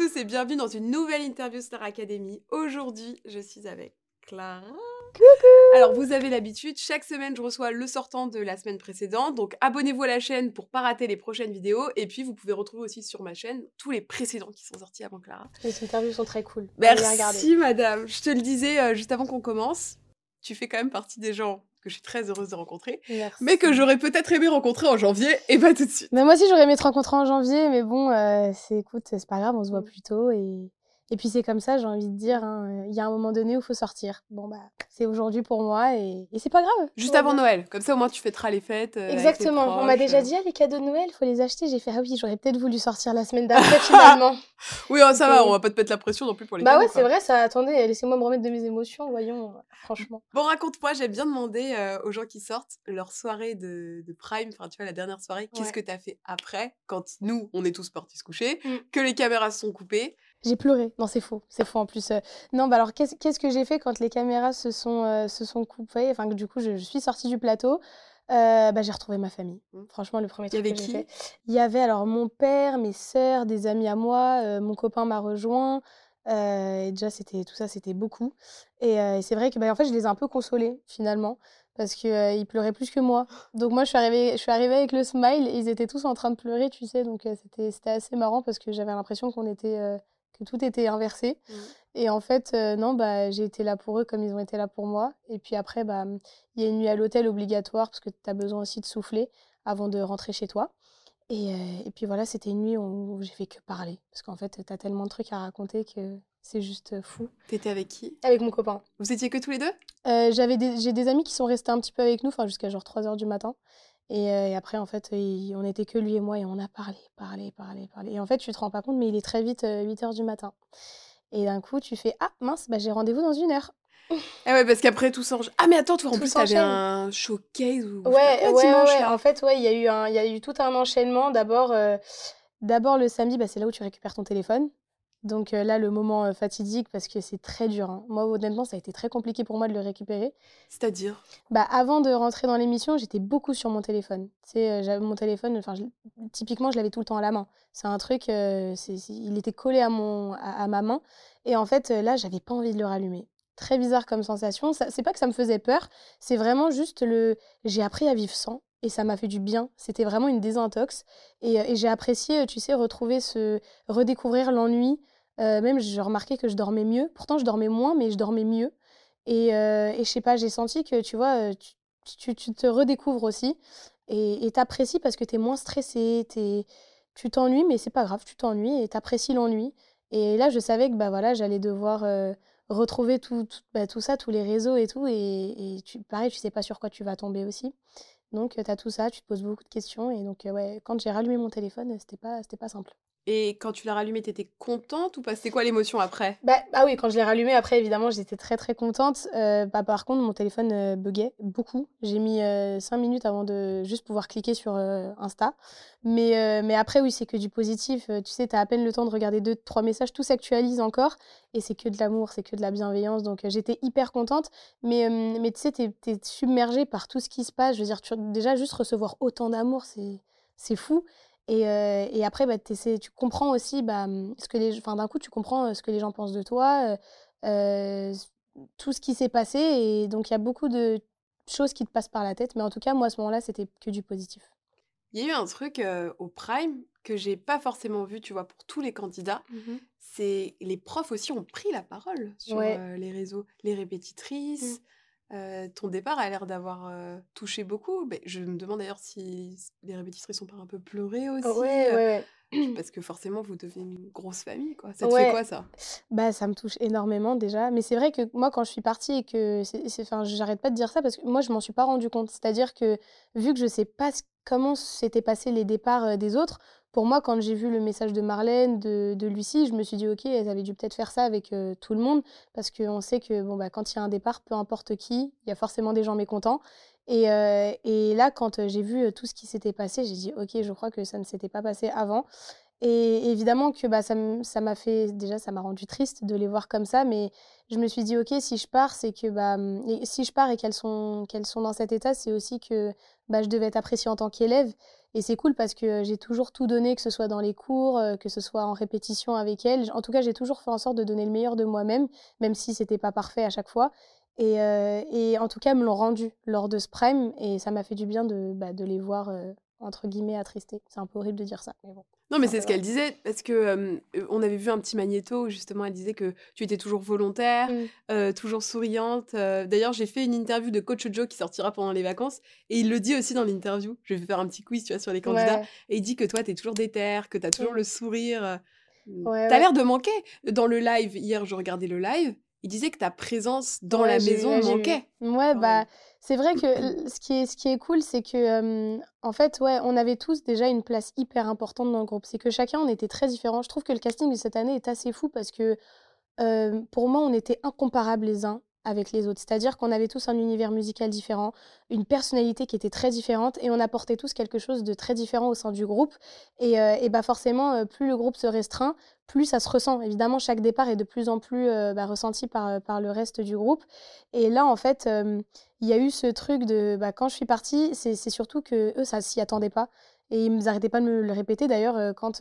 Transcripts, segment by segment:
Tous et bienvenue dans une nouvelle interview Star Academy. Aujourd'hui, je suis avec Clara. Coucou Alors, vous avez l'habitude, chaque semaine, je reçois le sortant de la semaine précédente. Donc, abonnez-vous à la chaîne pour pas rater les prochaines vidéos. Et puis, vous pouvez retrouver aussi sur ma chaîne tous les précédents qui sont sortis avant Clara. Les interviews sont très cool. Merci, madame. Je te le disais euh, juste avant qu'on commence. Tu fais quand même partie des gens que je suis très heureuse de rencontrer, Merci. mais que j'aurais peut-être aimé rencontrer en janvier et pas tout de suite. Mais moi aussi, j'aurais aimé te rencontrer en janvier, mais bon, euh, c'est écoute, c'est pas grave, on se voit Mm. plus tôt. Et, et puis c'est comme ça, j'ai envie de dire, hein, il y a un moment donné où il faut sortir. Bon, bah, c'est aujourd'hui pour moi et, et c'est pas grave. Juste avant bien. Noël, comme ça au moins tu fêteras les fêtes. euh, Exactement, on m'a déjà euh. dit, ah, les cadeaux de Noël, faut les acheter. J'ai fait, ah oui, j'aurais peut-être voulu sortir la semaine d'après finalement. Oui, oh, ça va, Ok. on va pas te mettre la pression non plus pour les bah cadeaux, ouais, c'est vrai, ça, attendez, laissez-moi me remettre de mes émotions, voyons, franchement. Bon, raconte-moi, j'aime bien demander euh, aux gens qui sortent leur soirée de, de Prime, enfin tu vois, la dernière soirée, qu'est-ce que t'as fait après, quand nous, on est tous partis se coucher, Mm. que les caméras sont coupées J'ai pleuré. Non, c'est faux. C'est faux en plus. Euh, Non, bah alors, qu'est-ce qu'est-ce que j'ai fait quand les caméras se sont, euh, se sont coupées? Enfin, que du coup, je, je suis sortie du plateau. Euh, bah, j'ai retrouvé ma famille. Mm. Franchement, le premier truc que j'ai fait. Il y avait alors mon père, mes sœurs, des amis à moi, mon copain m'a rejoint. Et déjà, c'était tout ça, c'était beaucoup. Et, et c'est vrai que bah, en fait, je les ai un peu consolés finalement parce que euh, pleuraient plus que moi. Donc moi, je suis arrivée, je suis arrivée avec le smile et ils étaient tous en train de pleurer, tu sais. Donc euh, c'était c'était assez marrant parce que j'avais l'impression qu'on était euh, que tout était inversé. Mhm. Et en fait, euh, non, bah, j'ai été là pour eux comme ils ont été là pour moi. Et puis après, bah, il y a une nuit à l'hôtel obligatoire parce que tu as besoin aussi de souffler avant de rentrer chez toi. Et, euh, et puis voilà, c'était une nuit où, où j'ai fait que parler. Parce qu'en fait, tu as tellement de trucs à raconter que c'est juste fou. T'étais avec qui? Avec mon copain. Vous étiez que tous les deux? Euh, des, j'ai des amis qui sont restés un petit peu avec nous, enfin jusqu'à genre 3 heures du matin. Et, euh, et après, en fait, il- on était que lui et moi et on a parlé, parlé, parlé, parlé. Et en fait, tu te rends pas compte, mais il est très vite 8 heures du matin. Et d'un coup, tu fais Ah mince, bah, j'ai rendez-vous dans une heure. Ah ouais, parce qu'après tout s'enchaîne. Ah mais attends, toi en Tout plus t'avais un showcase ou Ouais, ouais, dimanche ouais. En fait, ouais, il y a eu un, y a eu tout un enchaînement. D'abord, euh, d'abord le samedi, bah, c'est là où tu récupères ton téléphone. Donc euh, là, le moment euh, fatidique parce que c'est très dur. hein. Moi, honnêtement, ça a été très compliqué pour moi de le récupérer. C'est-à-dire? Bah, avant de rentrer dans l'émission, j'étais beaucoup sur mon téléphone. Tu sais, euh, j'avais mon téléphone, enfin, typiquement, je l'avais tout le temps à la main. C'est un truc, il était collé à, mon, à, à ma main. Et en fait, là, j'avais pas envie de le rallumer. Très bizarre comme sensation. C'est pas que ça me faisait peur, c'est vraiment juste le. J'ai appris à vivre sans et ça m'a fait du bien. C'était vraiment une désintox. Et, euh, j'ai apprécié, euh, tu sais, retrouver ce. redécouvrir l'ennui. Euh, même, j'ai remarqué que je dormais mieux. Pourtant, je dormais moins, mais je dormais mieux. Et, euh, et je sais pas, j'ai senti que, tu vois, tu, tu- te redécouvres aussi. Et t'apprécies parce que t'es moins stressé, t'es- tu t'ennuies, mais c'est pas grave, tu t'ennuies et t'apprécies l'ennui. Et là, je savais que bah, voilà, j'allais devoir retrouver tout, tout, bah, tout ça, tous les réseaux et tout. Et, et tu, pareil, tu sais pas sur quoi tu vas tomber aussi. Donc, tu as tout ça, tu te poses beaucoup de questions. Et donc, ouais, quand j'ai rallumé mon téléphone, c'était pas, c'était pas simple. Et quand tu l'as rallumé, t'étais contente ou pas? C'était quoi l'émotion après? Bah, ah oui, quand je l'ai rallumé, après, évidemment, j'étais très très contente. Euh, bah, par contre, mon téléphone euh, buguait beaucoup. J'ai mis 5 minutes avant de juste pouvoir cliquer sur euh, Insta. Mais, euh, mais après, oui, c'est que du positif. Euh, tu sais, tu as à peine le temps de regarder deux, trois messages, tout s'actualise encore. Et c'est que de l'amour, c'est que de la bienveillance. Donc, euh, j'étais hyper contente. Mais, euh, mais tu sais, tu es, submergée par tout ce qui se passe. Je veux dire, déjà, juste recevoir autant d'amour, c'est c'est fou. Et, euh, et après, bah, tu comprends aussi, bah, ce que les, d'un coup, tu comprends euh, ce que les gens pensent de toi, euh, tout ce qui s'est passé. Et donc, il y a beaucoup de choses qui te passent par la tête. Mais en tout cas, moi, à ce moment-là, c'était que du positif. Il y a eu un truc euh, au Prime que j'ai pas forcément vu, tu vois, pour tous les candidats. C'est les profs aussi ont pris la parole sur Ouais. les réseaux, les répétitrices. Euh, ton départ a l'air d'avoir euh, touché beaucoup. Mais je me demande d'ailleurs si les répétitrices ont pas un peu pleuré aussi. Ouais, euh, ouais, ouais. parce que forcément, vous devenez une grosse famille, quoi. Ça te fait quoi, ça? Bah, ça me touche énormément déjà. Mais c'est vrai que moi, quand je suis partie et que. Enfin, j'arrête pas de dire ça parce que moi, je m'en suis pas rendu compte. C'est-à-dire que vu que je sais pas comment s'étaient passés les départs des autres, pour moi, quand j'ai vu le message de Marlène, de, de, Lucie, je me suis dit, OK, elles avaient dû peut-être faire ça avec tout le monde, parce qu'on sait que bon, bah, quand il y a un départ, peu importe qui, il y a forcément des gens mécontents. Et, et là, quand j'ai vu tout ce qui s'était passé, j'ai dit, OK, je crois que ça ne s'était pas passé avant. Et évidemment que bah, ça m'a fait, déjà, ça m'a rendu triste de les voir comme ça, mais je me suis dit, OK, si je pars, c'est que, bah, si je pars et qu'elles sont, qu'elles sont dans cet état, c'est aussi que bah, je devais être appréciée en tant qu'élève. Et c'est cool parce que j'ai toujours tout donné, que ce soit dans les cours, que ce soit en répétition avec elles. En tout cas, j'ai toujours fait en sorte de donner le meilleur de moi-même, même si c'était pas parfait à chaque fois. Et, et en tout cas, me l'ont rendu lors de ce prime, et ça m'a fait du bien de, bah, de les voir entre guillemets attristés. C'est un peu horrible de dire ça, mais bon. Non, mais c'est ce qu'elle disait, parce que on avait vu un petit magnéto où justement elle disait que tu étais toujours volontaire, mmh. toujours souriante. D'ailleurs, j'ai fait une interview de Coach Joe qui sortira pendant les vacances, et il le dit aussi dans l'interview. Je vais faire un petit quiz, tu vois, sur les candidats, et il dit que toi, tu es toujours déter, que tu as toujours mmh. le sourire. Mmh. Ouais, tu as l'air de manquer. Dans le live, hier, je regardais le live, il disait que ta présence dans la maison manquait. Ouais, bah, c'est vrai que ce qui est, ce qui est cool, c'est que, en fait, ouais, on avait tous déjà une place hyper importante dans le groupe. C'est que chacun, on était très différents. Je trouve que le casting de cette année est assez fou parce que, pour moi, on était incomparables les uns avec les autres. C'est-à-dire qu'on avait tous un univers musical différent, une personnalité qui était très différente, et on apportait tous quelque chose de très différent au sein du groupe. Et, et bah forcément, plus le groupe se restreint, plus ça se ressent. Évidemment, chaque départ est de plus en plus bah, ressenti par, par le reste du groupe. Et là, en fait, il y a eu ce truc de bah, quand je suis partie, c'est surtout que eux, ça s'y attendait pas. Et ils n'arrêtaient pas de me le répéter. D'ailleurs, quand,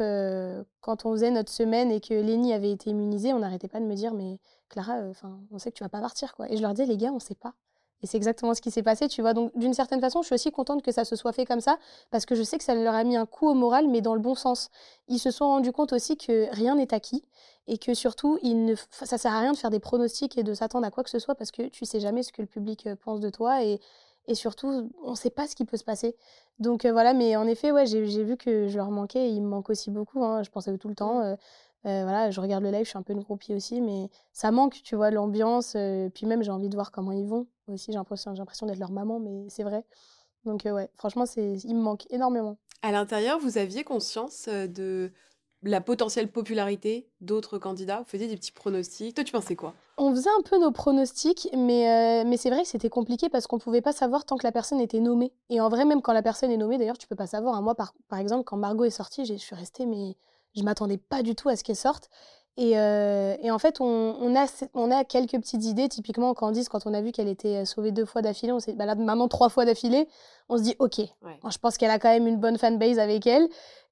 quand on faisait notre semaine et que Lénie avait été immunisée, on n'arrêtait pas de me dire Mais Clara, enfin on sait que tu vas pas partir. quoi. Et je leur disais Les gars, on sait pas. Et c'est exactement ce qui s'est passé, tu vois. Donc, d'une certaine façon, je suis aussi contente que ça se soit fait comme ça, parce que je sais que ça leur a mis un coup au moral, mais dans le bon sens. Ils se sont rendus compte aussi que rien n'est acquis, et que surtout, il ne, ça sert à rien de faire des pronostics et de s'attendre à quoi que ce soit, parce que tu sais jamais ce que le public euh, pense de toi, et, et surtout, on ne sait pas ce qui peut se passer. Donc euh, voilà, mais en effet, ouais, j'ai vu que je leur manquais, et ils me manquent aussi beaucoup, hein. je pensais tout le temps. Mmh. Euh, voilà, je regarde le live, je suis un peu une groupie aussi, mais ça manque, tu vois, l'ambiance. puis même, j'ai envie de voir comment ils vont aussi. J'ai l'impression d'être leur maman, mais c'est vrai. Donc ouais, franchement, il me manque énormément. À l'intérieur, vous aviez conscience de la potentielle popularité d'autres candidats? Vous faisiez des petits pronostics. Toi, tu pensais quoi? On faisait un peu nos pronostics, mais, mais c'est vrai que c'était compliqué parce qu'on ne pouvait pas savoir tant que la personne était nommée. Et en vrai, même quand la personne est nommée, d'ailleurs, tu peux pas savoir. Hein. Moi, par, par exemple, quand Margot est sortie, je suis restée, mais je m'attendais pas du tout à ce qu'elle sorte. Et, et, en fait, on, a, quelques petites idées. Typiquement, quand on a vu qu'elle était sauvée deux fois d'affilée, on s'est bah là, maintenant trois fois d'affilée, on se dit, OK, je pense qu'elle a quand même une bonne fanbase avec elle.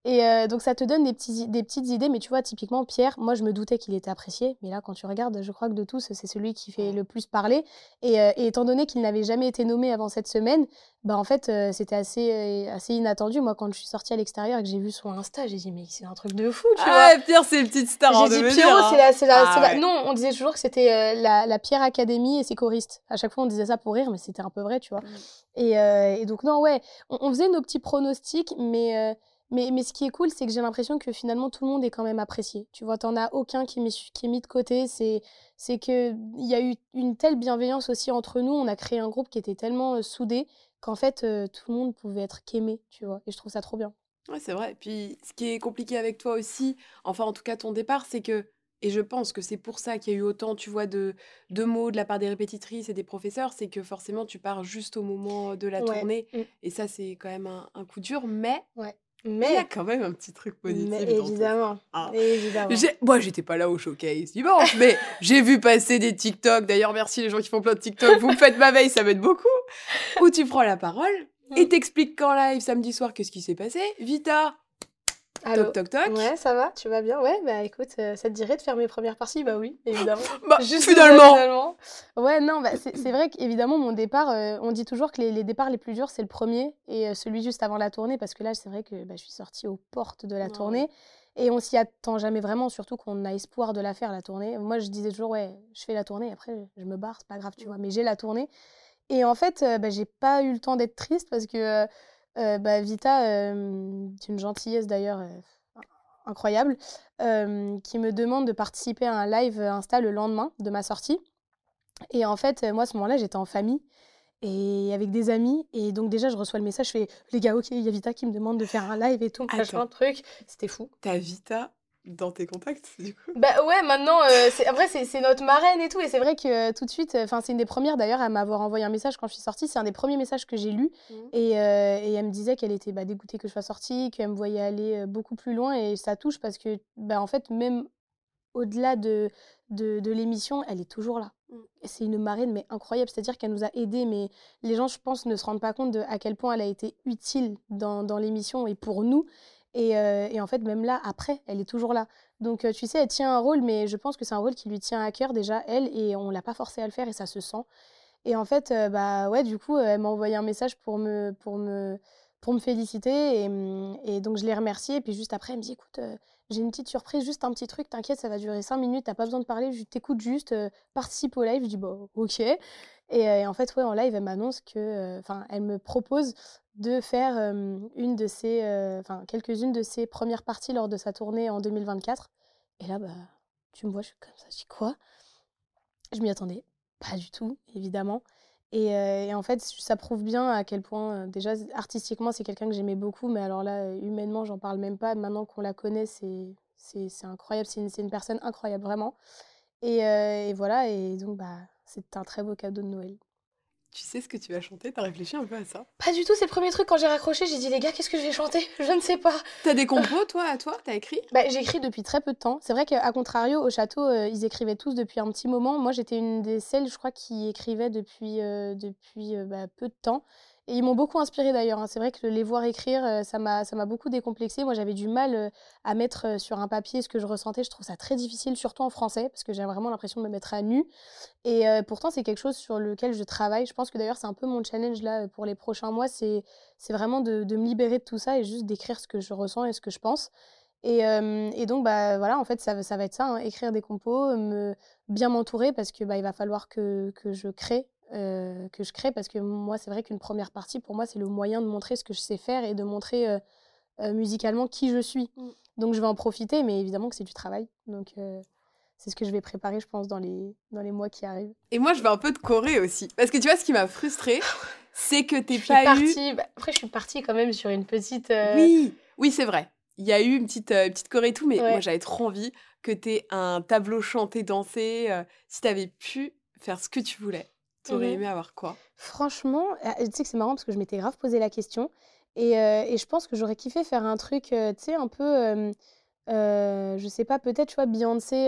Et euh, donc ça te donne des, petits, des petites idées, mais tu vois, typiquement Pierre, moi je me doutais qu'il était apprécié, mais là quand tu regardes, je crois que de tous, c'est celui qui fait le plus parler. Et, euh, et étant donné qu'il n'avait jamais été nommé avant cette semaine, bah en fait euh, c'était assez, assez inattendu. Moi quand je suis sortie à l'extérieur et que j'ai vu son Insta, j'ai dit mais c'est un truc de fou, tu ah, vois. Pierre c'est une petite star J'ai dit Pierrot, c'est la, c'est la, ah la, Non, on disait toujours que c'était la, la, Pierre Academy et ses choristes. À chaque fois on disait ça pour rire, mais c'était un peu vrai, tu vois. Mmh. Et, donc non, ouais, on, faisait nos petits pronostics, mais mais, mais ce qui est cool, c'est que j'ai l'impression que finalement tout le monde est quand même apprécié. Tu vois, t'en as aucun qui, qui est mis de côté. C'est, c'est qu'il y a eu une telle bienveillance aussi entre nous. On a créé un groupe qui était tellement euh, soudé qu'en fait euh, tout le monde pouvait être qu'aimé, tu vois. Et je trouve ça trop bien. Ouais, c'est vrai. Puis ce qui est compliqué avec toi aussi, enfin en tout cas ton départ, c'est que et je pense que c'est pour ça qu'il y a eu autant, tu vois, de, de mots de la part des répétitrices et des professeurs, c'est que forcément tu pars juste au moment de la tournée. Mmh. Et ça, c'est quand même un, un, coup dur. Mais ouais. Mais il y a quand même un petit truc positif. Mais évidemment. Ah. évidemment. Moi, j'étais pas là au showcase dimanche, mais j'ai vu passer des TikTok. D'ailleurs, merci les gens qui font plein de TikTok. Vous me faites ma veille, ça m'aide beaucoup. Où tu prends la parole et mm. t'expliques qu'en live samedi soir qu'est-ce qui s'est passé? Vita, Toc, toc, toc. Ouais, ça va, tu vas bien? Ouais, bah écoute, euh, ça te dirait de faire mes premières parties? Bah oui, évidemment. bah, Juste finalement. Ouais, non, bah, c'est vrai qu'évidemment, mon départ, euh, on dit toujours que les, les, départs les plus durs, c'est le premier et euh, celui juste avant la tournée, parce que là, c'est vrai que bah, je suis sortie aux portes de la tournée. Et on s'y attend jamais vraiment, surtout qu'on a espoir de la faire, la tournée. Moi, je disais toujours, ouais, je fais la tournée, après, je me barre, c'est pas grave, tu vois. Mais j'ai la tournée. Et en fait, bah, j'ai pas eu le temps d'être triste parce que euh, bah, Vita, euh, c'est une gentillesse d'ailleurs incroyable, qui me demande de participer à un live Insta le lendemain de ma sortie. Et en fait, moi, à ce moment-là, j'étais en famille et avec des amis. Et donc, déjà, je reçois le message, je fais les gars, ok, il y a Vita qui me demande de faire un live et tout, machin, un truc. C'était fou. T'as Vita dans tes contacts, du coup Bah ouais, maintenant, euh, après, c'est notre marraine et tout. Et c'est vrai que euh, tout de suite, enfin, c'est une des premières d'ailleurs à m'avoir envoyé un message quand je suis sortie. C'est un des premiers messages que j'ai lu. Mmh. Et, euh, et, elle me disait qu'elle était bah, dégoûtée que je sois sortie, qu'elle me voyait aller beaucoup plus loin. Et ça touche parce que, bah, en fait, même au-delà de, de, de l'émission, elle est toujours là. Mmh. C'est une marraine, mais incroyable. C'est-à-dire qu'elle nous a aidés, mais les gens, je pense, ne se rendent pas compte de à quel point elle a été utile dans, dans l'émission et pour nous. Et, et, en fait, même là, après, elle est toujours là. Donc, tu sais, elle tient un rôle, mais je pense que c'est un rôle qui lui tient à cœur déjà, elle, et on l'a pas forcée à le faire et ça se sent. Et en fait, bah ouais, du coup, elle m'a envoyé un message pour me, pour me, pour me féliciter. Et, mmh, donc, je l'ai remerciée. Et puis, juste après, elle me dit écoute, j'ai une petite surprise, juste un petit truc, t'inquiète, ça va durer 5 minutes, t'as pas besoin de parler, je t'écoute juste, participe au live. Je dis bon, ok. Et, et, en fait, ouais, en live, elle m'annonce que, enfin, elle me propose de faire une de ses, enfin quelques-unes de ses premières parties lors de sa tournée en 2024. Et là, bah, tu me vois, je suis comme ça, je dis quoi? Je m'y attendais pas du tout, évidemment. Et, et, en fait, ça prouve bien à quel point, déjà, artistiquement, c'est quelqu'un que j'aimais beaucoup, mais alors là, humainement, j'en parle même pas. Maintenant qu'on la connaît, c'est, c'est, incroyable, c'est une, une, personne incroyable, vraiment. Et, et voilà, et donc, bah, c'est un très beau cadeau de Noël. Tu sais ce que tu vas chanter T'as réfléchi un peu à ça Pas du tout, c'est le premier truc quand j'ai raccroché, j'ai dit les gars, qu'est-ce que je vais chanter Je ne sais pas. T'as des compos toi à toi T'as écrit bah, J'écris depuis très peu de temps. C'est vrai qu'à contrario, au château, euh, ils écrivaient tous depuis un petit moment. Moi j'étais une des celles, je crois, qui écrivait depuis, euh, depuis euh, bah, peu de temps. Et ils m'ont beaucoup inspiré d'ailleurs. Hein. C'est vrai que les voir écrire, euh, ça m'a, beaucoup décomplexé. Moi, j'avais du mal euh, à mettre euh, sur un papier ce que je ressentais. Je trouve ça très difficile, surtout en français, parce que j'ai vraiment l'impression de me mettre à nu. Et pourtant, c'est quelque chose sur lequel je travaille. Je pense que d'ailleurs, c'est un peu mon challenge là pour les prochains mois. C'est, c'est vraiment de, me libérer de tout ça et juste d'écrire ce que je ressens et ce que je pense. Et, donc, bah, voilà, en fait, ça, va être ça, hein, écrire des compos, bien m'entourer, parce que bah, il va falloir que, que je crée euh, que je crée parce que moi c'est vrai qu'une première partie pour moi c'est le moyen de montrer ce que je sais faire et de montrer euh, euh, musicalement qui je suis. Mm. Donc je vais en profiter mais évidemment que c'est du travail. Donc c'est ce que je vais préparer je pense dans les, dans les mois qui arrivent. Et moi je vais un peu de Corée aussi parce que tu vois ce qui m'a frustrée c'est que t'es pas partie, eu... Bah, après je suis partie quand même sur une petite... Oui, oui c'est vrai. Il y a eu une petite, petite Corée et tout mais moi j'avais trop envie que t'aies un tableau chanté, dansé, si t'avais pu faire ce que tu voulais. T'aurais mmh aimé avoir quoi? Franchement, ah, tu sais que c'est marrant parce que je m'étais grave posé la question. Et, euh, et je pense que j'aurais kiffé faire un truc, euh, tu sais, un peu. Euh, je sais pas, peut-être, tu vois, Beyoncé,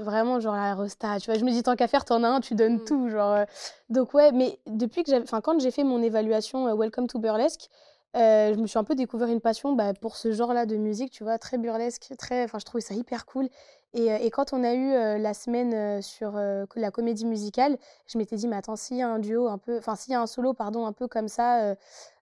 vraiment, genre la resta, tu vois. Je me dis, tant qu'à faire, t'en as un, tu donnes mmh. tout, genre. donc, ouais, mais depuis que j'avais. Enfin, quand j'ai fait mon évaluation Welcome to Burlesque, je me suis un peu découvert une passion bah, pour ce genre-là de musique, tu vois, très burlesque, très. Enfin, je trouvais ça hyper cool. Euh, et, quand on a eu euh, la semaine euh, sur la comédie musicale, je m'étais dit, mais attends, s'il y a un duo un peu, enfin, s'il y a un solo, pardon, un peu comme ça,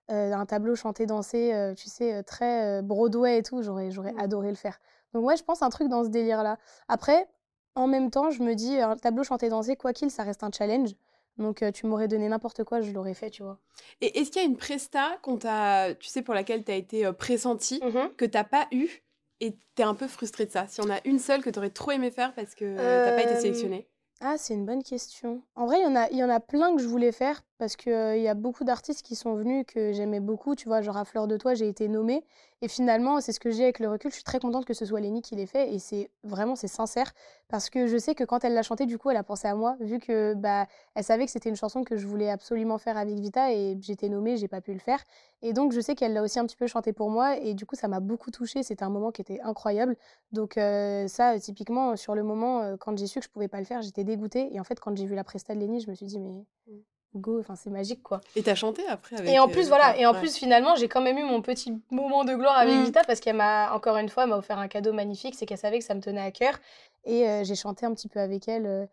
un tableau chanté, dansé, tu sais, très Broadway et tout, j'aurais, j'aurais mmh. adoré le faire. Donc, ouais, je pense un truc dans ce délire-là. Après, en même temps, je me dis, un tableau chanté, dansé, quoi qu'il, ça reste un challenge. Donc, tu m'aurais donné n'importe quoi, je l'aurais fait, tu vois. Et est-ce qu'il y a une presta qu'on t'a, tu sais, pour laquelle tu as été pressentie, mmh que tu n'as pas eu et t'es un peu frustrée de ça Si on a une seule que t'aurais trop aimé faire parce que t'as pas été sélectionnée Ah, c'est une bonne question. En vrai, il y, en a, y en a plein que je voulais faire parce qu'il il y a beaucoup d'artistes qui sont venus que j'aimais beaucoup. Tu vois, genre à Fleur de Toi, j'ai été nommée. Et finalement, c'est ce que j'ai avec le recul. Je suis très contente que ce soit Lénie qui l'ait fait. Et c'est vraiment, c'est sincère. Parce que je sais que quand elle l'a chanté, du coup, elle a pensé à moi. Vu que bah, elle savait que c'était une chanson que je voulais absolument faire avec Vita. Et j'étais nommée, j'ai pas pu le faire. Et donc, je sais qu'elle l'a aussi un petit peu chanté pour moi. Et du coup, ça m'a beaucoup touchée. C'était un moment qui était incroyable. Donc, euh, ça, typiquement, sur le moment, euh, quand j'ai su que je pouvais pas le faire, j'étais dégoûtée. Et en fait, quand j'ai vu la presta de Lénie, je me suis dit, mais mmh go, enfin c'est magique quoi. Et t'as chanté après avec Et en plus euh, voilà, et en plus finalement j'ai quand même eu mon petit moment de gloire avec mm. Vita parce qu'elle m'a encore une fois m'a offert un cadeau magnifique, c'est qu'elle savait que ça me tenait à cœur et euh, j'ai chanté un petit peu avec elle euh,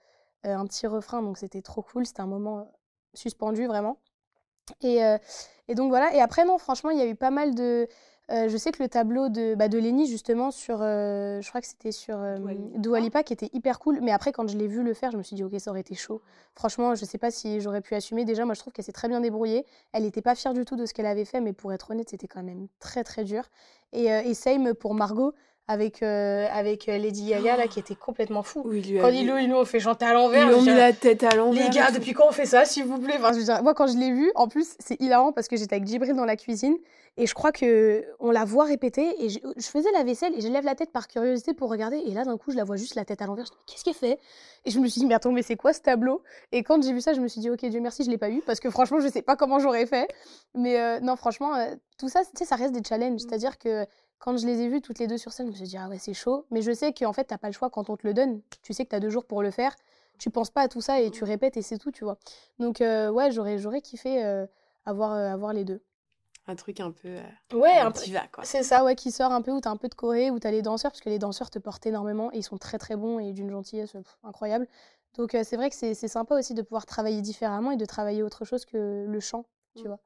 un petit refrain donc c'était trop cool, c'était un moment suspendu vraiment. Et, et donc voilà, et après non franchement il y a eu pas mal de je sais que le tableau de, bah, de Lenny, justement, sur, euh, je crois que c'était sur euh, Doualipa, qui était hyper cool. Mais après, quand je l'ai vu le faire, je me suis dit, ok, ça aurait été chaud. Franchement, je sais pas si j'aurais pu assumer. Déjà, moi, je trouve qu'elle s'est très bien débrouillée. Elle n'était pas fière du tout de ce qu'elle avait fait, mais pour être honnête, c'était quand même très, très dur. Et, et Same pour Margot. Avec, avec Lady Gaga, là, qui était complètement fou. Oui, lui Quand ils l'ont fait chanter à l'envers. Ils lui ont mis la tête à l'envers. Les gars, depuis quand on fait ça, s'il vous plaît? Enfin, je veux dire, Moi, quand je l'ai vu, en plus, c'est hilarant parce que j'étais avec Djibril dans la cuisine et je crois que on la voit répéter et je, je faisais la vaisselle et je lève la tête par curiosité pour regarder et là, d'un coup, je la vois juste la tête à l'envers. Je me dis, qu'est-ce qu'elle fait? Et je me suis dit, mais attends, mais c'est quoi ce tableau? Et quand j'ai vu ça, je me suis dit, ok, Dieu merci, je l'ai pas eu parce que franchement, je sais pas comment j'aurais fait. Mais euh, non, franchement, euh, tout ça, tu sais, ça reste des challenges. C'est-à-dire que quand je les ai vues toutes les deux sur scène, je me suis dit, ah ouais, c'est chaud. Mais je sais qu'en fait, t'as pas le choix quand on te le donne. Tu sais que t'as deux jours pour le faire. Tu penses pas à tout ça et tu répètes et c'est tout, tu vois. Donc, euh, ouais, j'aurais, j'aurais kiffé euh, avoir, euh, avoir les deux. Un truc un peu. Ouais, un diva, quoi. C'est ça, ouais, qui sort un peu, où t'as un peu de choré, où t'as les danseurs, parce que les danseurs te portent énormément et ils sont très très bons et d'une gentillesse pff, incroyable. Donc c'est vrai que c'est c'est sympa aussi de pouvoir travailler différemment et de travailler autre chose que le chant, tu Mm. vois.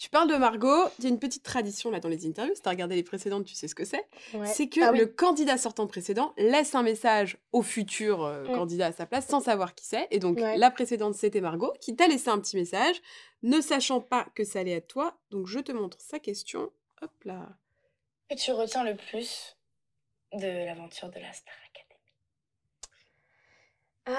Tu parles de Margot, il y a une petite tradition là dans les interviews, si tu as regardé les précédentes, tu sais ce que c'est. Ouais. C'est que Ah oui. le candidat sortant précédent laisse un message au futur euh, Mm. candidat à sa place sans savoir qui c'est. Et donc Ouais. la précédente, c'était Margot, qui t'a laissé un petit message, ne sachant pas que ça allait être toi. Donc je te montre sa question. Hop là. que tu retiens le plus de l'aventure de la Star Academy Ah,